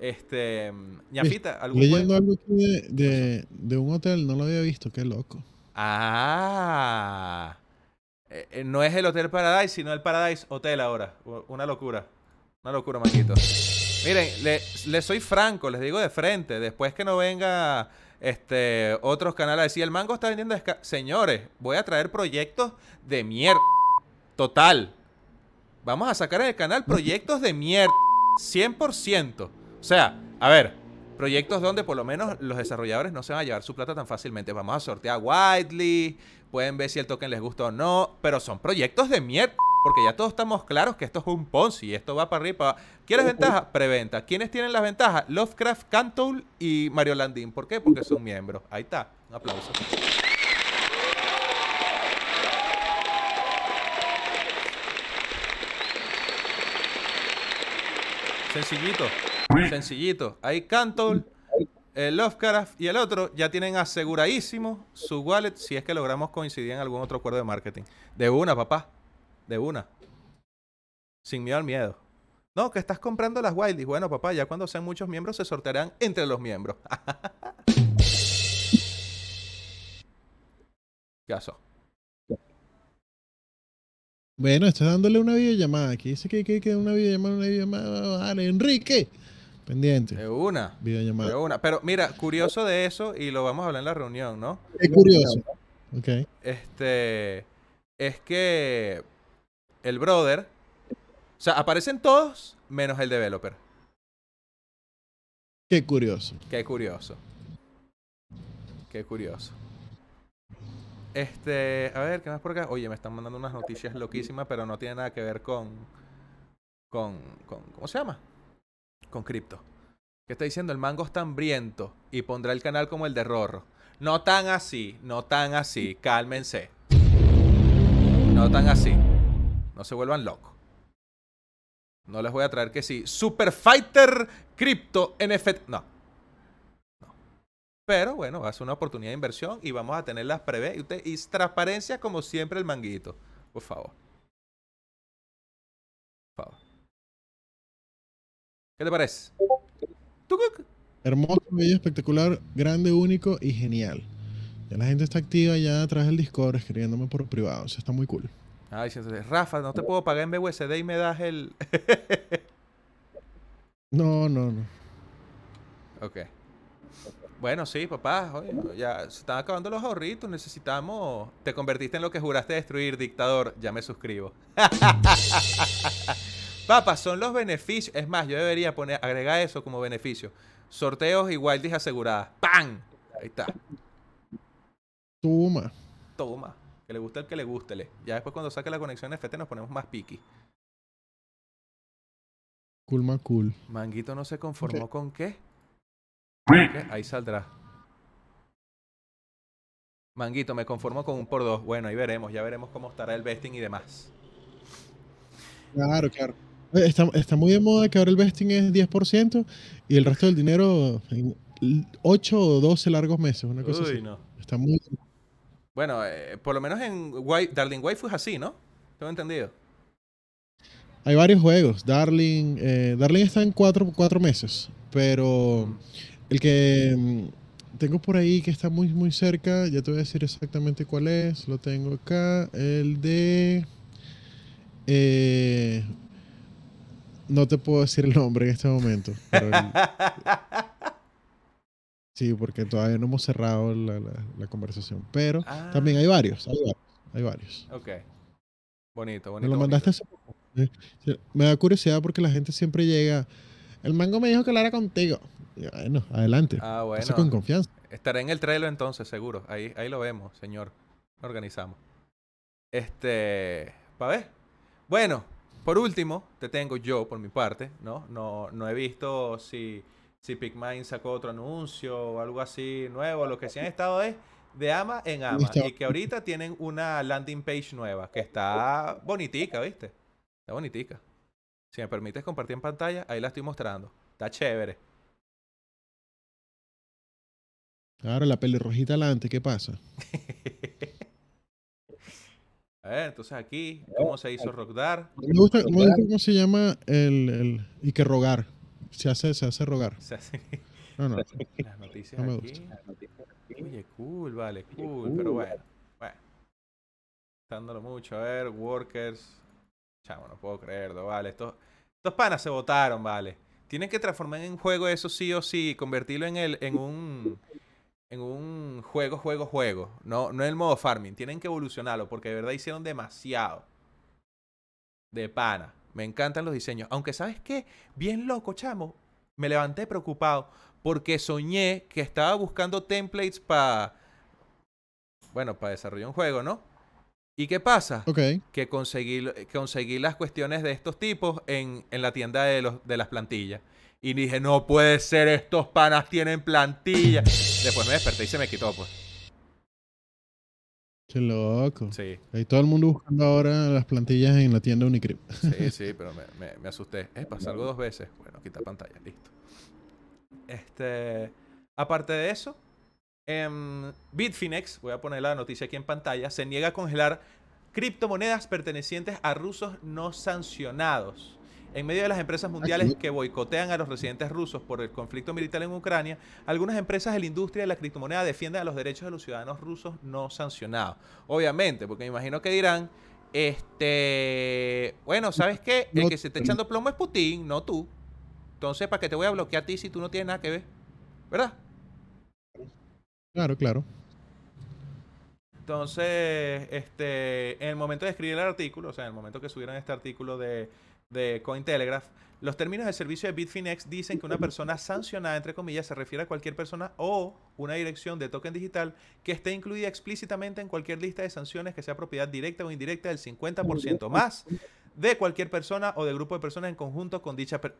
Este. ñafita, ¿algún juego? Leyendo algo aquí de, de, de un hotel, no lo había visto, qué loco. Ah. Eh, eh, no es el Hotel Paradise, sino el Paradise Hotel ahora. Una locura. Una locura, manquito. Miren, le, le soy franco, les digo de frente. Después que no venga este otros canales a decir, el mango está vendiendo... desca-". Señores, voy a traer proyectos de mierda. Total. Vamos a sacar en el canal proyectos de mierda. 100%. O sea, a ver, proyectos donde por lo menos los desarrolladores no se van a llevar su plata tan fácilmente. Vamos a sortear Widely, pueden ver si el token les gusta o no, pero son proyectos de mierda. Porque ya todos estamos claros que esto es un Ponzi, esto va para arriba. ¿Quieres ventaja? Preventa. ¿Quiénes tienen las ventajas? Lovecraft, Cantoul y Mario Landín. ¿Por qué? Porque son miembros. Ahí está. Un aplauso. Sencillito. Sencillito. Ahí Cantoul, el Lovecraft y el otro ya tienen aseguradísimo su wallet si es que logramos coincidir en algún otro acuerdo de marketing. De una, papá. De una. Sin miedo al miedo. No, que estás comprando las Wildies. Bueno, papá, ya cuando sean muchos miembros se sortearán entre los miembros. ¿Qué pasó? Bueno, está dándole una videollamada. Aquí dice que que que una videollamada, una videollamada. Dale, Enrique. Pendiente. De una. De Videollamada. una. Pero mira, curioso de eso, y lo vamos a hablar en la reunión, ¿no? Qué curioso. Ok. Este. Es que. El brother. O sea, aparecen todos menos el developer. Qué curioso. Qué curioso. Qué curioso. Este, a ver, ¿qué más por acá? Oye, me están mandando unas noticias loquísimas, pero no tiene nada que ver con. con. con ¿Cómo se llama? Con cripto. ¿Qué está diciendo? El mango está hambriento y pondrá el canal como el de Rorro. No tan así, no tan así. Cálmense. No tan así. No se vuelvan locos. No les voy a traer que sí. Super Fighter Crypto NFT. No. No. Pero bueno, va a ser una oportunidad de inversión y vamos a tener las prevé. Y, usted, y transparencia como siempre el manguito. Por favor. Por favor. ¿Qué te parece? Tucuc. Hermoso, bello, espectacular, grande, único y genial. Ya la gente está activa ya a través del Discord escribiéndome por privado. Está muy cool. Ah, diciéndole, Rafa, no te puedo pagar en BUSD y me das el. No, no, no. ok. Bueno, sí, papá. oye, ya se están acabando los ahorritos. Necesitamos. Te convertiste en lo que juraste destruir, dictador. Ya me suscribo. Papá, son los beneficios. Es más, yo debería poner, agregar eso como beneficio. Sorteos y wildis aseguradas. ¡Pam! Ahí está. Toma. Toma. Que le guste el que le gustele. Ya después cuando saque la conexión FT nos ponemos más piqui. Cool, más cool. Manguito no se conformó con qué. ¿Qué? Ahí saldrá. Manguito, me conformo con un por dos. Bueno, ahí veremos. Ya veremos cómo estará el vesting y demás. Claro, claro. Oye, Está, está muy de moda que ahora el vesting es 10% y el resto del dinero en 8 o 12 largos meses, una cosa Uy, así. no. Está muy... Bueno, eh, por lo menos en Darling Waifu es así, ¿no? Tengo entendido. Hay varios juegos. Darling, eh, Darling está en 4 cuatro, meses, pero el que mm, tengo por ahí que está muy, muy cerca, ya te voy a decir exactamente cuál es. Lo tengo acá. El de... eh, no te puedo decir el nombre en este momento. pero el- sí, porque todavía no hemos cerrado la, la- la conversación. Pero Ah, también hay varios, hay varios. Hay varios. Ok. Bonito, bonito. Me lo mandaste hace poco. Sí, Me da curiosidad porque la gente siempre llega. El mango me dijo que hablara contigo. Y bueno, adelante. Ah, Pasa con bueno. confianza. Estaré en el trailer entonces, seguro. Ahí, ahí lo vemos, señor. Lo organizamos. Este. ¿Para ver? Bueno, por último, te tengo yo, por mi parte, ¿no? No, no he visto si, si Pigmine sacó otro anuncio o algo así nuevo. Lo que sí han estado es de ama en ama. Listo. Y que ahorita tienen una landing page nueva que está bonitica, ¿viste? Está bonitica. Si me permites compartir en pantalla, ahí la estoy mostrando. Está chévere. Claro, la pelirrojita adelante, ¿qué pasa? A ver, entonces aquí, ¿cómo se hizo Rockdar? Me gusta, me gusta cómo se llama el, el- Y que rogar. Se hace, se hace rogar. Se hace No, no. las noticias No me aquí. Oye, cool, vale, cool, pero bueno, bueno. Dándolo mucho, a ver, workers. Chamo, no puedo creerlo, vale. Estos, estos panas se votaron, vale. Tienen que transformar en juego eso sí o sí, convertirlo en el, en un, en un juego, juego, juego. No, no en el modo farming. Tienen que evolucionarlo porque de verdad hicieron demasiado. De pana. Me encantan los diseños. Aunque, ¿sabes qué? Bien loco, chamo. Me levanté preocupado porque soñé que estaba buscando templates para, bueno, para desarrollar un juego, ¿no? ¿Y qué pasa? Que conseguí, conseguí las cuestiones de estos tipos en, en la tienda de, los, de las plantillas. Y dije, no puede ser, estos panas tienen plantilla. Después me desperté y se me quitó, pues. Qué loco. Sí, Hay todo el mundo buscando ahora las plantillas en la tienda Unicryp. sí, sí, pero me, me, me asusté. Epa, salgo dos veces. Bueno, quita pantalla, listo. Este, aparte de eso, em, Bitfinex, voy a poner la noticia aquí en pantalla, se niega a congelar criptomonedas pertenecientes a rusos no sancionados. En medio de las empresas mundiales que boicotean a los residentes rusos por el conflicto militar en Ucrania, algunas empresas de la industria de la criptomoneda defienden a los derechos de los ciudadanos rusos no sancionados. Obviamente, porque me imagino que dirán, este, bueno, ¿sabes qué? El que se está echando plomo es Putin, no tú. Entonces, ¿para qué te voy a bloquear a ti si tú no tienes nada que ver? ¿Verdad? Claro, claro. Entonces, este, en el momento de escribir el artículo, o sea, en el momento que subieron este artículo de, de Cointelegraph, los términos de servicio de Bitfinex dicen que una persona sancionada, entre comillas, se refiere a cualquier persona o una dirección de token digital que esté incluida explícitamente en cualquier lista de sanciones que sea propiedad directa o indirecta del 50% más de cualquier persona o de grupo de personas en conjunto con dicha... Per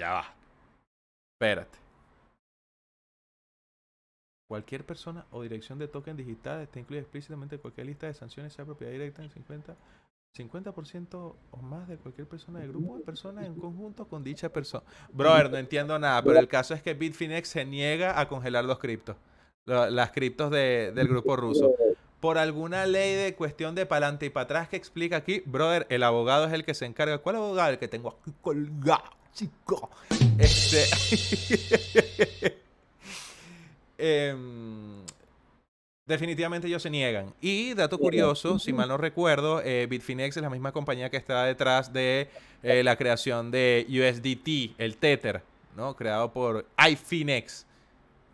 ya va. Espérate. Cualquier persona o dirección de token digital está incluida explícitamente en cualquier lista de sanciones, sea propiedad directa en 50, 50% o más de cualquier persona de grupo de personas en conjunto con dicha persona. Brother, no entiendo nada, pero el caso es que Bitfinex se niega a congelar los criptos, las criptos de, del grupo ruso. Por alguna ley de cuestión de pa'lante y para atrás que explica aquí, brother, el abogado es el que se encarga. ¿Cuál abogado? El que tengo aquí colgado, chico. Este. Em, definitivamente ellos se niegan. Y dato curioso, si mal no recuerdo, eh, Bitfinex es la misma compañía que está detrás de eh, la creación de USDT, el Tether, ¿no? Creado por iFinex.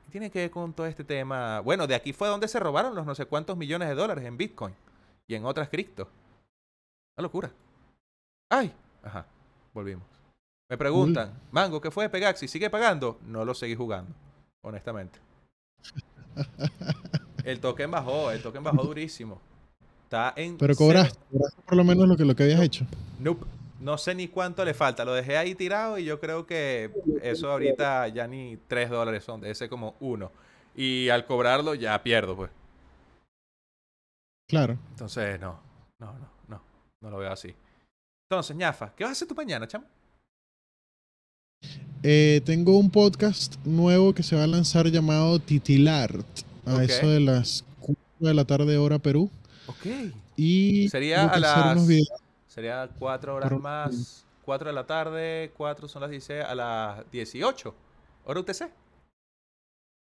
¿Qué tiene que ver con todo este tema? Bueno, de aquí fue donde se robaron los no sé cuántos millones de dólares en Bitcoin y en otras criptos. Una locura. ¡Ay! Ajá, volvimos. Me preguntan, Mango, ¿qué fue de Pegaxi? ¿Sigue pagando? No lo seguí jugando, honestamente. El token bajó, el token bajó durísimo. Está en. Pero cobraste, cobraste por lo menos lo que, lo que habías hecho. Nope. No sé ni cuánto le falta. Lo dejé ahí tirado y yo creo que eso ahorita ya ni 3 dólares son. Debe ser como uno. Y al cobrarlo ya pierdo, pues. Claro. Entonces, no. No, no, no. No lo veo así. Entonces, ñafa, ¿qué vas a hacer tú mañana, chamo? Eh, tengo un podcast nuevo que se va a lanzar llamado Titilart. A Ok. eso de las 4 de la tarde, hora Perú. Ok. Y Sería a las-. Sería 4 horas Pero- más. 4 de la tarde, 4 son las 16 a las 18. ¿Hora UTC?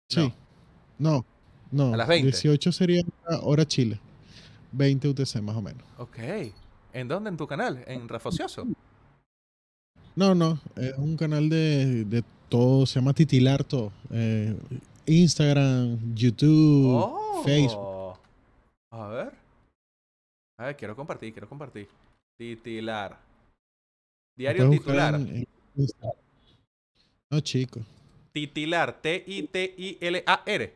Sí. No, no. A las 20. 18 sería hora Chile. 20 UTC más o menos. Ok. ¿En dónde? ¿En tu canal? ¿En Rafocioso? No, no. Es un canal de, de todo. Se llama Titilar todo. Eh, Instagram, YouTube, Oh. Facebook. A ver. A ver, quiero compartir, quiero compartir. Titular. Diario titular. en-. No, chico. Titilar. T-I-T-I-L-A-R.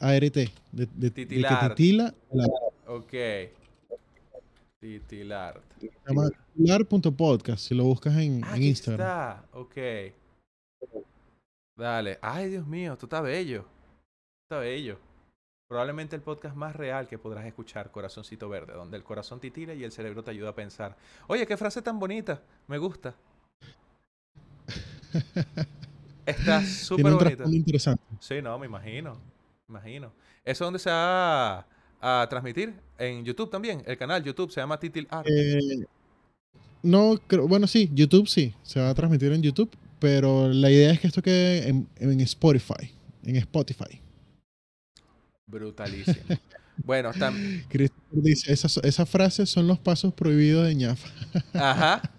ART. De, de, de Titilar. titila. la- Ok. Titilar. Titilar.podcast. Si lo buscas en, Ah, en Instagram. está. Ok. Dale. Ay, Dios mío, esto está bello. Está bello. Probablemente el podcast más real que podrás escuchar, Corazoncito Verde, donde el corazón titila y el cerebro te ayuda a pensar. Oye, qué frase tan bonita. Me gusta. Está súper bonita. interesante. Sí, no, me imagino. Me imagino. ¿Eso dónde se va a, a transmitir? En YouTube también. El canal YouTube se llama Titil Art. Eh, no, creo, bueno, sí, YouTube sí, se va a transmitir en YouTube, pero la idea es que esto quede en, en Spotify, en Spotify. Brutalísimo. bueno. Christopher dice, esas, esas frases son los pasos prohibidos de ñafa. Ajá.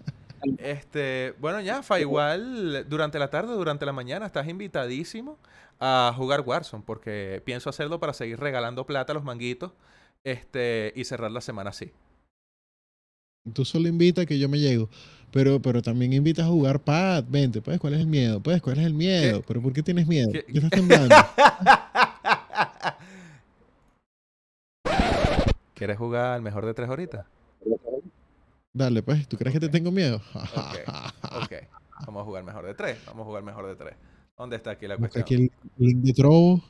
Este, bueno, ya, fa igual durante la tarde, durante la mañana, estás invitadísimo a jugar Warzone, porque pienso hacerlo para seguir regalando plata a los manguitos, este, y cerrar la semana así. Tú solo invita que yo me llego, pero, pero también invitas a jugar pad, vente, pues, ¿cuál es el miedo? Pues, ¿cuál es el miedo? ¿Pero por qué tienes miedo? ¿Qué- ¿Qué estás temblando? ¿Quieres jugar al mejor de tres horitas? Dale, pues, ¿tú crees que te tengo miedo? Ok, ok. Vamos a jugar mejor de tres. Vamos a jugar mejor de tres. ¿Dónde está aquí la Busca cuestión? aquí el link de Trovo.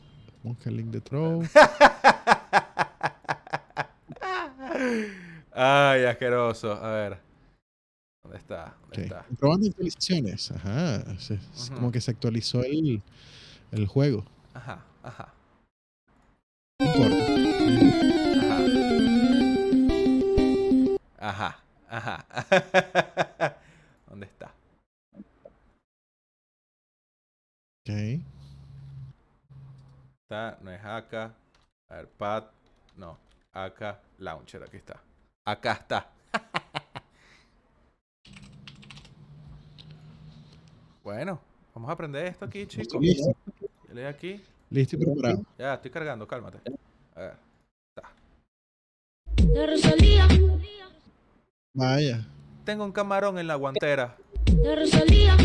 Busca el link de Trovo. Ay, asqueroso. A ver. ¿Dónde está? ¿Dónde Ok. está? Probando actualizaciones. Ajá. se- es Ujú. Como que se actualizó el, el juego. Ajá, ajá, No importa. ajá. Ajá, ajá. ¿Dónde está? Ok. Está, no es acá. A ver, pad. No. Acá, launcher. Aquí está. Acá está. bueno, vamos a aprender esto aquí, chicos. Listo. Yo le doy aquí. Listo y preparado. Ya, estoy cargando, cálmate. A ver. Está. de Rosalía, Vaya. Tengo un camarón en la guantera. de Rosalía.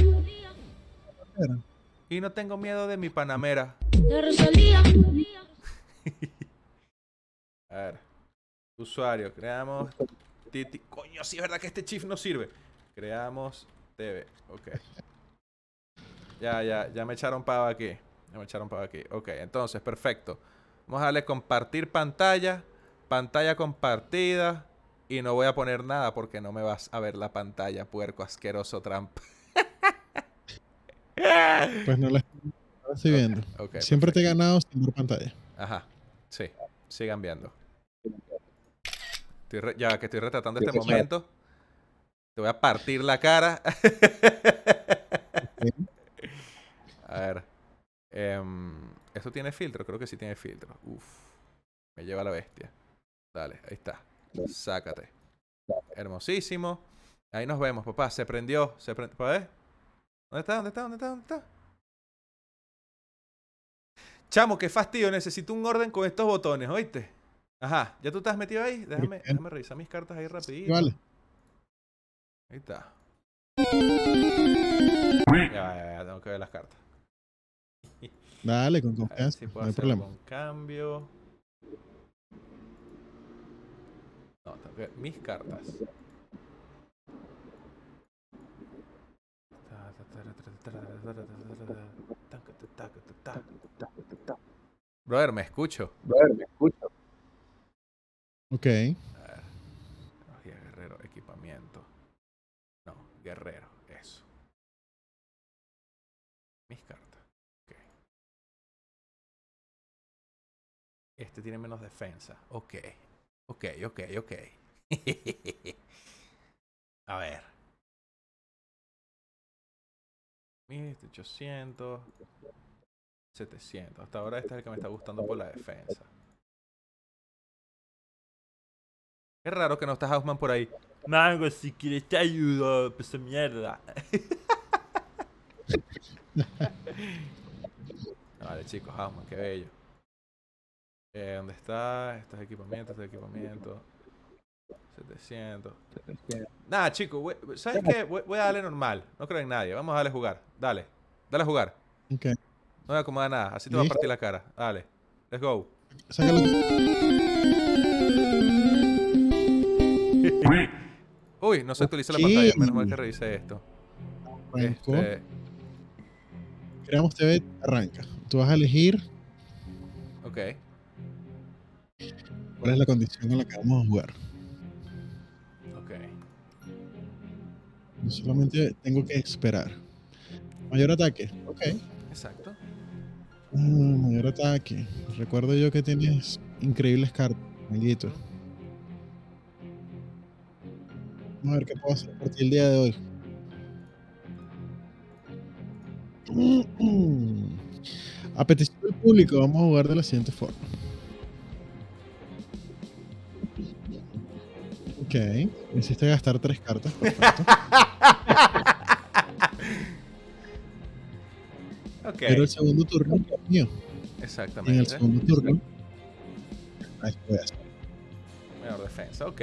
Y no tengo miedo de mi panamera. de Rosalía, A ver. Usuario, creamos. Titi. Coño, sí es verdad que este chief no sirve. Creamos TV. Ok. Ya, ya, ya me echaron pavo aquí. Ya me echaron pavo aquí. Ok, entonces, perfecto. Vamos a darle compartir pantalla. Pantalla compartida. Y no voy a poner nada porque no me vas a ver la pantalla, puerco asqueroso trampa. Pues no la, no la estoy viendo. Ok, Siempre te he ganado sin ver pantalla. Ajá, sí. Sigan viendo. Estoy ya que estoy retratando este momento. Te voy a partir la cara. a ver. em, ¿Esto tiene filtro? Creo que sí tiene filtro. Uf. Me lleva la bestia. Dale, ahí está. Sácate. Hermosísimo. Ahí nos vemos, papá. Se prendió. Se prendió. ¿Dónde está? ¿Dónde está? ¿Dónde está? ¿Dónde está? Chamo, qué fastidio. Necesito un orden con estos botones, ¿oíste? Ajá. ¿Ya tú estás metido ahí? Déjame, déjame revisar mis cartas ahí rapidito. Vale. Ahí está. Ya, ya, ya, tengo que ver las cartas. Dale, con confianza. si no hay hacer problema. cambio. No, tengo que ver mis cartas. Brother, me escucho. Ok. Tecnología, guerrero, equipamiento. No, guerrero, eso. Mis cartas. Ok. Este tiene menos defensa. Ok. Ok, ok, ok. A ver. 1800. 700. Hasta ahora este es el que me está gustando por la defensa. Es raro que no estás Hausman por ahí. Mango, si quieres te ayudo, pues mierda. vale, chicos, Hausman, qué bello. Eh, ¿Dónde está? Estos equipamientos, estos equipamientos. 700. Nada, chicos, voy- ¿sabes qué? Voy, voy a darle normal. No creo en nadie. Vamos a darle jugar. Dale. Dale a jugar. Ok. No me acomoda nada. Así te voy a partir la cara. Dale. Let's go. Sácalo. Uy, no se actualiza la pantalla. Menos mal que revisé esto. Arrancó. Este, Creamos TV, arranca. Tú vas a elegir ok. cuál es la condición en la que vamos a jugar. Ok. Yo solamente tengo que esperar. Mayor ataque. Ok. Exacto. Ah, mayor ataque. Recuerdo yo que tienes increíbles cartas, amiguito. Vamos a ver qué puedo hacer por ti el día de hoy. A petición del público, vamos a jugar de la siguiente forma. Ok, hiciste gastar tres cartas. Perfecto. Pero el segundo turno es mío. En el Exactamente. segundo turno. Ahí voy a hacer. Menor defensa, ok.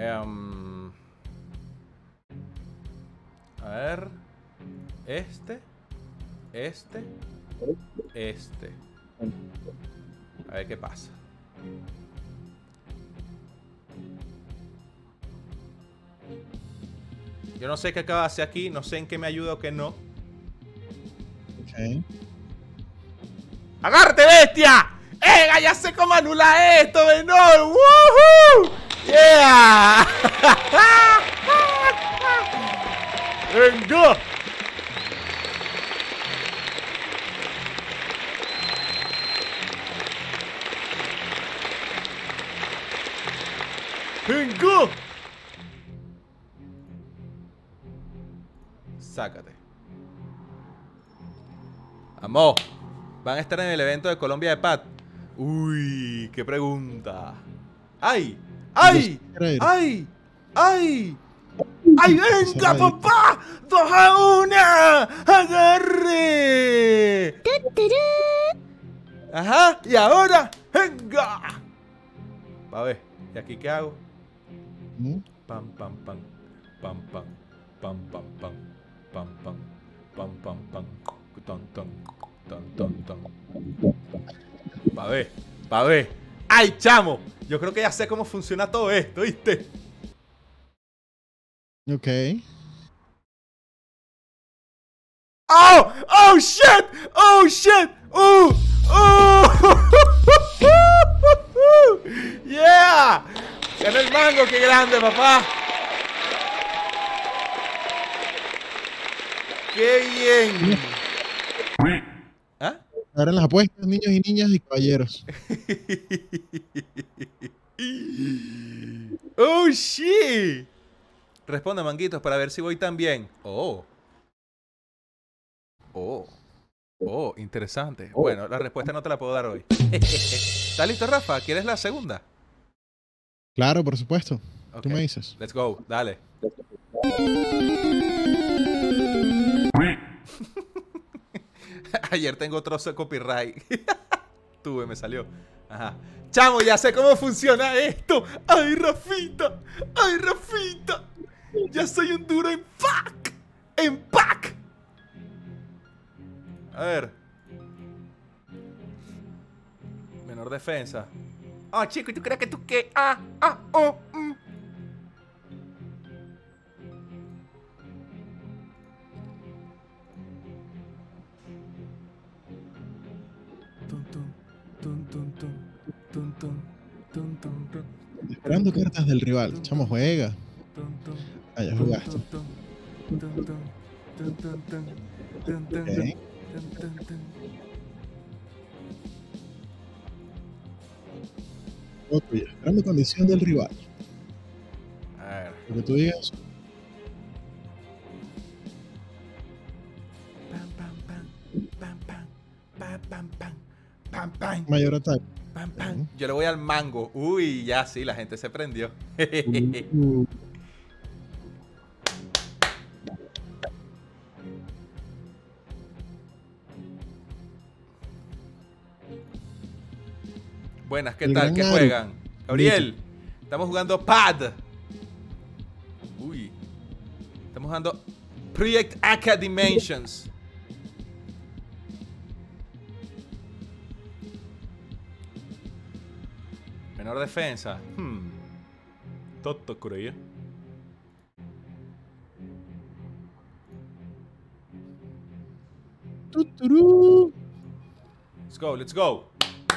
Em, a ver. Este. Este. Este. A ver qué pasa. Yo no sé qué acaba de hacer aquí, no sé en qué me ayuda o qué no. Ok. ¡Agárrate, bestia! ¡Eh, ya sé cómo anular esto, menor! ¡Woohoo! ¡Yeah! ¡Venga! ¡Venga! Sácate. Amor. Van a estar en el evento de Colombia de Pat. Uy, qué pregunta. ¡Ay! ¡Ay! ¡Ay! ¡Ay! ¡Ay, venga, papá! ¡Dos a una! ¡Agarre! Ajá, y ahora, ¡Venga! A ver, ¿y aquí qué hago? ¿Mm? Pam, pam, pam. Pam, pam. Pam, pam, pam. Pam, pam. Pam, pam, pam. Ton, ton. Ton, ton, ton. Pa' ver, pa' ver. ¡Ay, chamo! Yo creo que ya sé cómo funciona todo esto, ¿viste? Ok. ¡Oh! ¡Oh, shit! ¡Oh, shit! ¡Oh! ¡Oh! ¡Yeah! ¡Ganó el mango! ¡Qué grande, papá! ¡Qué bien! ¿Ah? Ahora las apuestas, niños y niñas y caballeros. ¡Oh, shit! Responde, manguitos, para ver si voy tan bien. ¡Oh! ¡Oh! ¡Oh! Interesante. Bueno, la respuesta no te la puedo dar hoy. ¿Estás listo, Rafa? ¿Quieres la segunda? Claro, por supuesto. Ok. Tú me dices. Let's go, dale. Ayer tengo otro copyright. Tuve, me salió. Ajá. Chamo, ya sé cómo funciona esto. ¡Ay, Rafita! ¡Ay, Rafita! Ya soy un duro en pack. En pack. A ver. Menor defensa. Ah, chico, ¿y tú crees que tú qué? Ah, ah, oh, mm. Recuperando cartas del rival. Chamo, juega. Ah, ya jugaste. Okay. Otro ya. Esperando condición del rival. A ver. Lo que tú digas. Mayor ataque pam, pam. Yo le voy al mango. Uy, ya sí, la gente se prendió. Buenas, ¿qué tal? ¿Qué juegan? Gabriel, estamos jugando Pad. Uy. Estamos jugando Project Aka Menor defensa. Hmm. Toto tuturú. Let's go, let's go.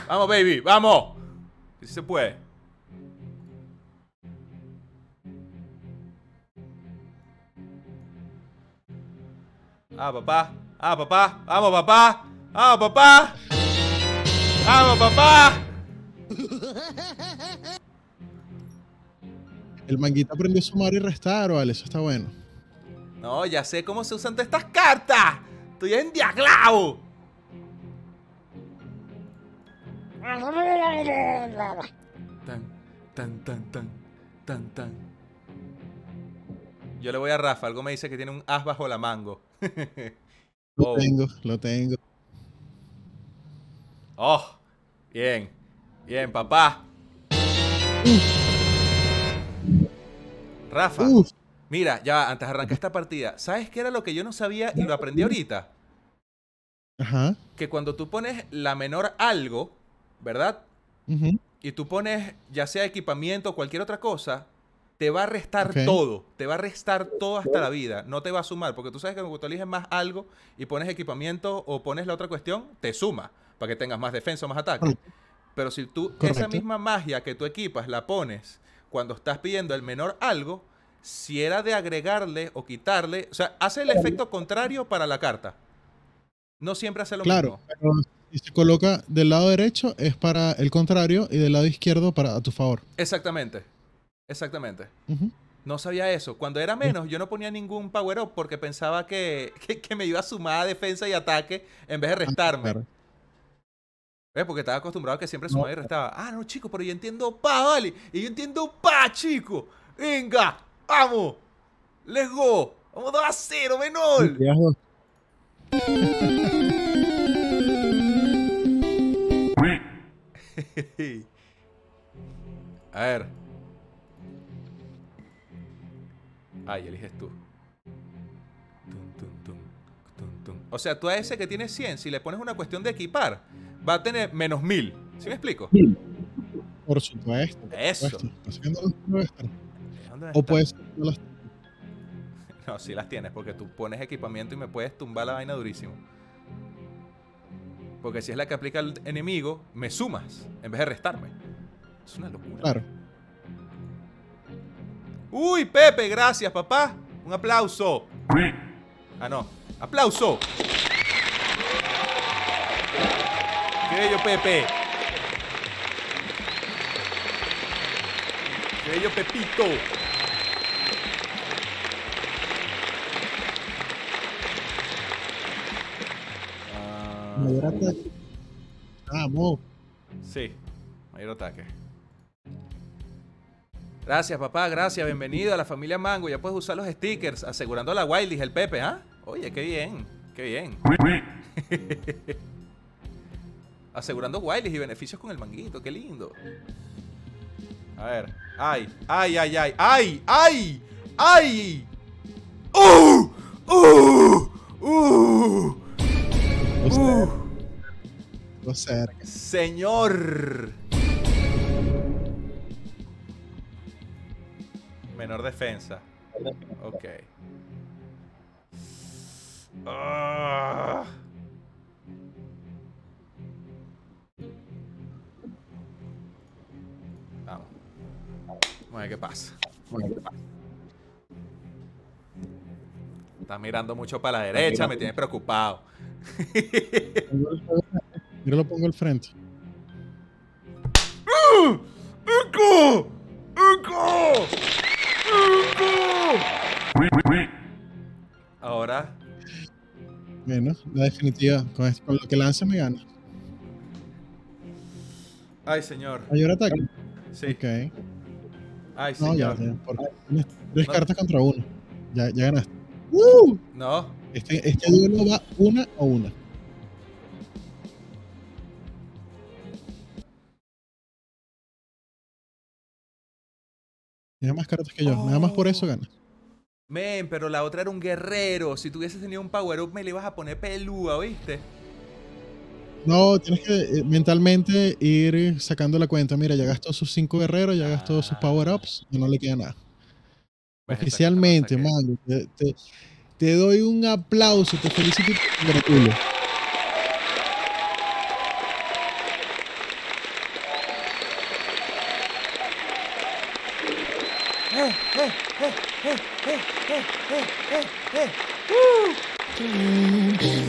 Vamos, baby, vamos. Que sí se puede. Ah, papá. Ah, papá. Vamos, papá. Vamos, papá. Vamos, papá. El manguito aprendió a sumar y restar, vale. Eso está bueno. No, ya sé cómo se usan todas estas cartas. Estoy en diaglao. Tan, tan, tan, tan, tan, tan. Yo le voy a Rafa. Algo me dice que tiene un as bajo la mango. Lo Oh. tengo, lo tengo. Oh, bien. Bien, papá. Rafa, Uf, mira, ya antes de arrancar esta partida, ¿sabes qué era lo que yo no sabía y lo aprendí ahorita? ajá. Que cuando tú pones la menor algo, ¿verdad? ujú. Y tú pones ya sea equipamiento o cualquier otra cosa, te va a restar todo. Te va a restar todo hasta la vida. No te va a sumar. Porque tú sabes que cuando tú eliges más algo y pones equipamiento o pones la otra cuestión, te suma. Para que tengas más defensa o más ataque. Correcto. Pero si tú esa misma magia que tú equipas la pones cuando estás pidiendo el menor algo, si era de agregarle o quitarle, o sea, hace el efecto contrario para la carta. No siempre hace lo Claro, mismo. pero si se coloca del lado derecho es para el contrario y del lado izquierdo para a tu favor. Exactamente. Exactamente. No sabía eso. Cuando era menos, yo no ponía ningún power up porque pensaba que, que, que me iba a sumar a defensa y ataque en vez de restarme. ¿Ves? Porque estaba acostumbrado a que siempre sumaba y restaba. Ah, no, chico, pero yo entiendo pa, vale. Y yo entiendo pa, chico. Venga, vamos. Let's go. Vamos 2 a 0, menor. A ver. Ay, eliges tú. Tum, tum, tum, tum, tum. O sea, tú a ese que tiene 100, si le pones una cuestión de equipar, va a tener menos 1000. ¿Sí me explico? Por supuesto. por Eso. supuesto. Estar. ¿Dónde O está? puede ser que no las No, sí las tienes, porque tú pones equipamiento y me puedes tumbar la vaina durísimo. Porque si es la que aplica el enemigo, me sumas en vez de restarme. Es una locura. Claro. Uy, Pepe, gracias, papá. Un aplauso. Ah, no. ¡Aplauso! ¡Qué bello, Pepe! ¡Qué bello, Pepito! Ah, Mayor ataque. Vamos. sí, mayor ataque. Gracias, papá, gracias. Bienvenido a la familia Mango. Ya puedes usar los stickers asegurando la Wildis, el Pepe, ¿ah? Oye, qué bien, qué bien. asegurando Wildis y beneficios con el manguito, qué lindo. A ver. Ay, ay, ay, ay, ay, ay, ay. ¡Uh! ¡Uh! ¡Uh! ¡Uh! cerca. Lo cerca. Señor. Menor defensa. Ok. Ah. Vamos a ver qué pasa. Vamos a ver qué pasa. Está mirando mucho para la derecha, me tiene preocupado. Yo lo pongo al frente. ¡Eco! ¡Eco! ¡Eco! Ahora, Bueno, la definitiva. Con, esto- con lo que lance me gana. ay señor, Mayor ataque. sí, Ok. Ay No, ya, señor, ya. porque tienes tres No. cartas contra uno. Ya, ya ganaste. ¡Uh! no, Este, este duelo va una a una. Tiene más cartas que yo. Nada más por eso Oh. gana. men, pero la otra era un guerrero, si tuvieses tenido un power up me le ibas a poner pelúa, ¿oíste? No, tienes que eh, mentalmente ir sacando la cuenta. Mira, ya gastó sus cinco guerreros, ya gastó sus power-ups, y no le queda nada. Esa Oficialmente. Mango, te, te- te doy un aplauso, te felicito y te congratulo.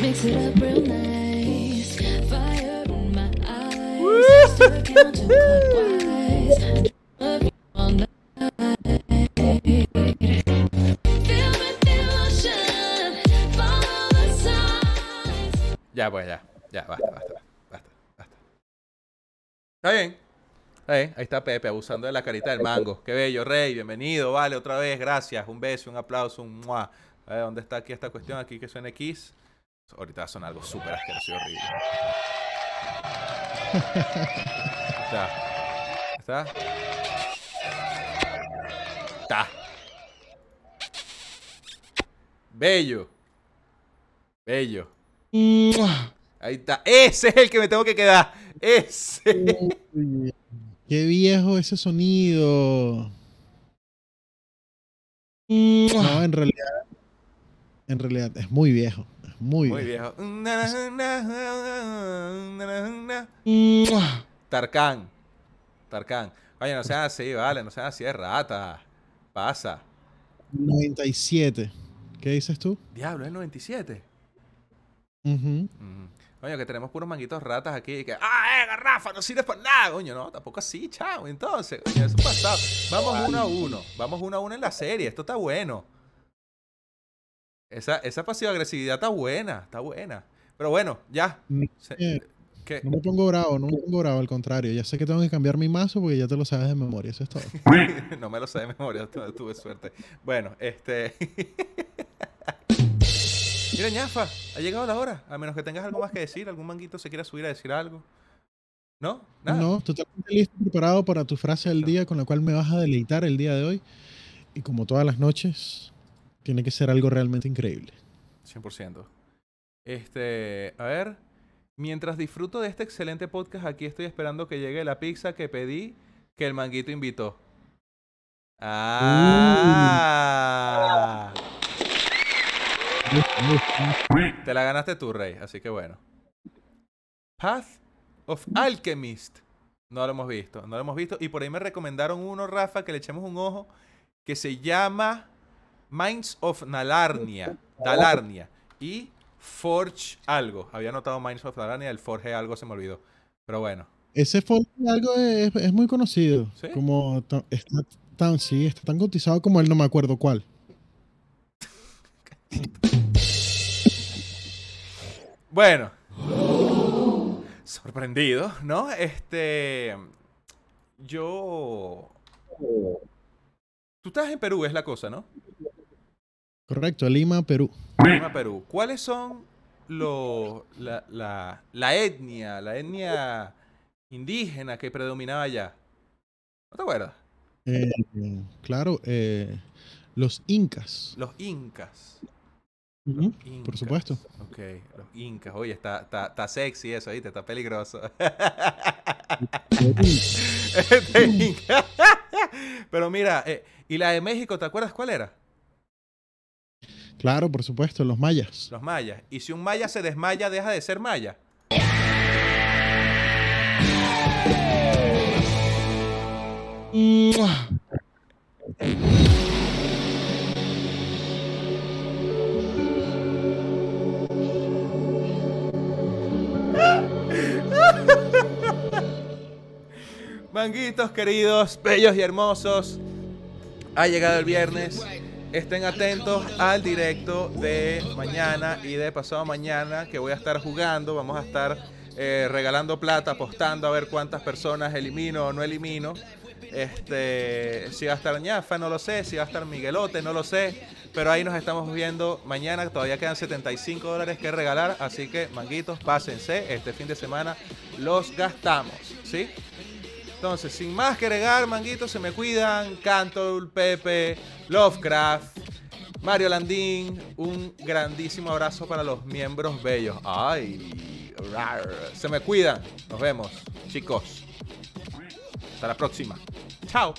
Mix it up Ya, pues, ya, ya, basta, basta, basta, basta. Está bien, está bien, ahí está Pepe abusando de la carita del mango. Qué bello, Rey, bienvenido, vale, otra vez, gracias, un beso, un aplauso, un muah. A ver, ¿dónde está aquí esta cuestión? Aquí que suena X. Ahorita sonar algo súper asqueroso y horrible. Está. ¿Está? Está. Bello. Bello. Ahí está. Ese es el que me tengo que quedar. Ese. Qué viejo ese sonido. No, en realidad. En realidad es muy viejo. Es muy, Muy viejo. viejo. Tarkan. Tarkan. Oye, no sean así, vale. No sean así de rata. Pasa. 97. ¿Qué dices tú? Diablo, es 97. Ujú. Mm. Coño, que tenemos puros manguitos ratas aquí. Que, ah, eh, garrafa, no sirve para nada. Coño, no, tampoco así, chao. Entonces, coño, eso es pasado. Vamos uno a uno. Vamos uno a uno en la serie. Esto está bueno. Esa, esa pasiva agresividad está buena, está buena. Pero bueno, ya. Se- ¿qué? no me pongo bravo, no me pongo bravo, al contrario. Ya sé que tengo que cambiar mi mazo porque ya te lo sabes de memoria, eso es todo. no me lo sé de memoria, tu- tuve suerte. Bueno, este. Mira, ñafa, ha llegado la hora. A menos que tengas algo más que decir, algún manguito se quiera subir a decir algo. ¿No? Nada. No, totalmente listo, preparado para tu frase del día con la cual me vas a deleitar el día de hoy. Y como todas las noches, tiene que ser algo realmente increíble. 100%. Este, a ver. Mientras disfruto de este excelente podcast, aquí estoy esperando que llegue la pizza que pedí que el manguito invitó. Ah. Te la ganaste tú, Rey, así que bueno. Path of Alchemist. No lo hemos visto, no lo hemos visto. Y por ahí me recomendaron uno, Rafa, que le echemos un ojo, que se llama Minds of Nalarnia. Dalarnia. Y Forge algo. Había notado Minds of Dalarnia, el Forge algo se me olvidó. Pero bueno. Ese Forge algo es, es muy conocido. ¿Sí? Como está tan, sí, está tan cotizado como él, no me acuerdo cuál. Bueno. Sorprendido, ¿no? Este. Yo. Tú estás en Perú, es la cosa, ¿no? Correcto, Lima, Perú. Lima, Perú. ¿Cuáles son los. La, la, la etnia, la etnia indígena que predominaba allá? ¿No te acuerdas? Eh, claro, eh, los incas. Los incas. Por Incas. supuesto. Ok, los incas. Oye, está, está, está sexy eso, ¿viste? Está peligroso. Este. Pero mira, eh, ¿y la de México, te acuerdas cuál era? Claro, por supuesto, los mayas. Los mayas. Y si un maya se desmaya, deja de ser maya. Manguitos queridos, bellos y hermosos. Ha llegado el viernes. Estén atentos al directo de mañana y de pasado mañana que voy a estar jugando. Vamos a estar eh, regalando plata, apostando a ver cuántas personas elimino o no elimino. Este, si va a estar Ñafa, no lo sé. Si va a estar Miguelote, no lo sé. Pero ahí nos estamos viendo mañana. Todavía quedan 75 dólares que regalar. Así que, manguitos, pásense. Este fin de semana los gastamos. ¿Sí? Entonces, sin más que agregar, manguitos, se me cuidan. Cantor, Pepe, Lovecraft, Mario Landín. Un grandísimo abrazo para los miembros bellos. Ay, rar. se me cuidan. Nos vemos, chicos. Hasta la próxima. Chao.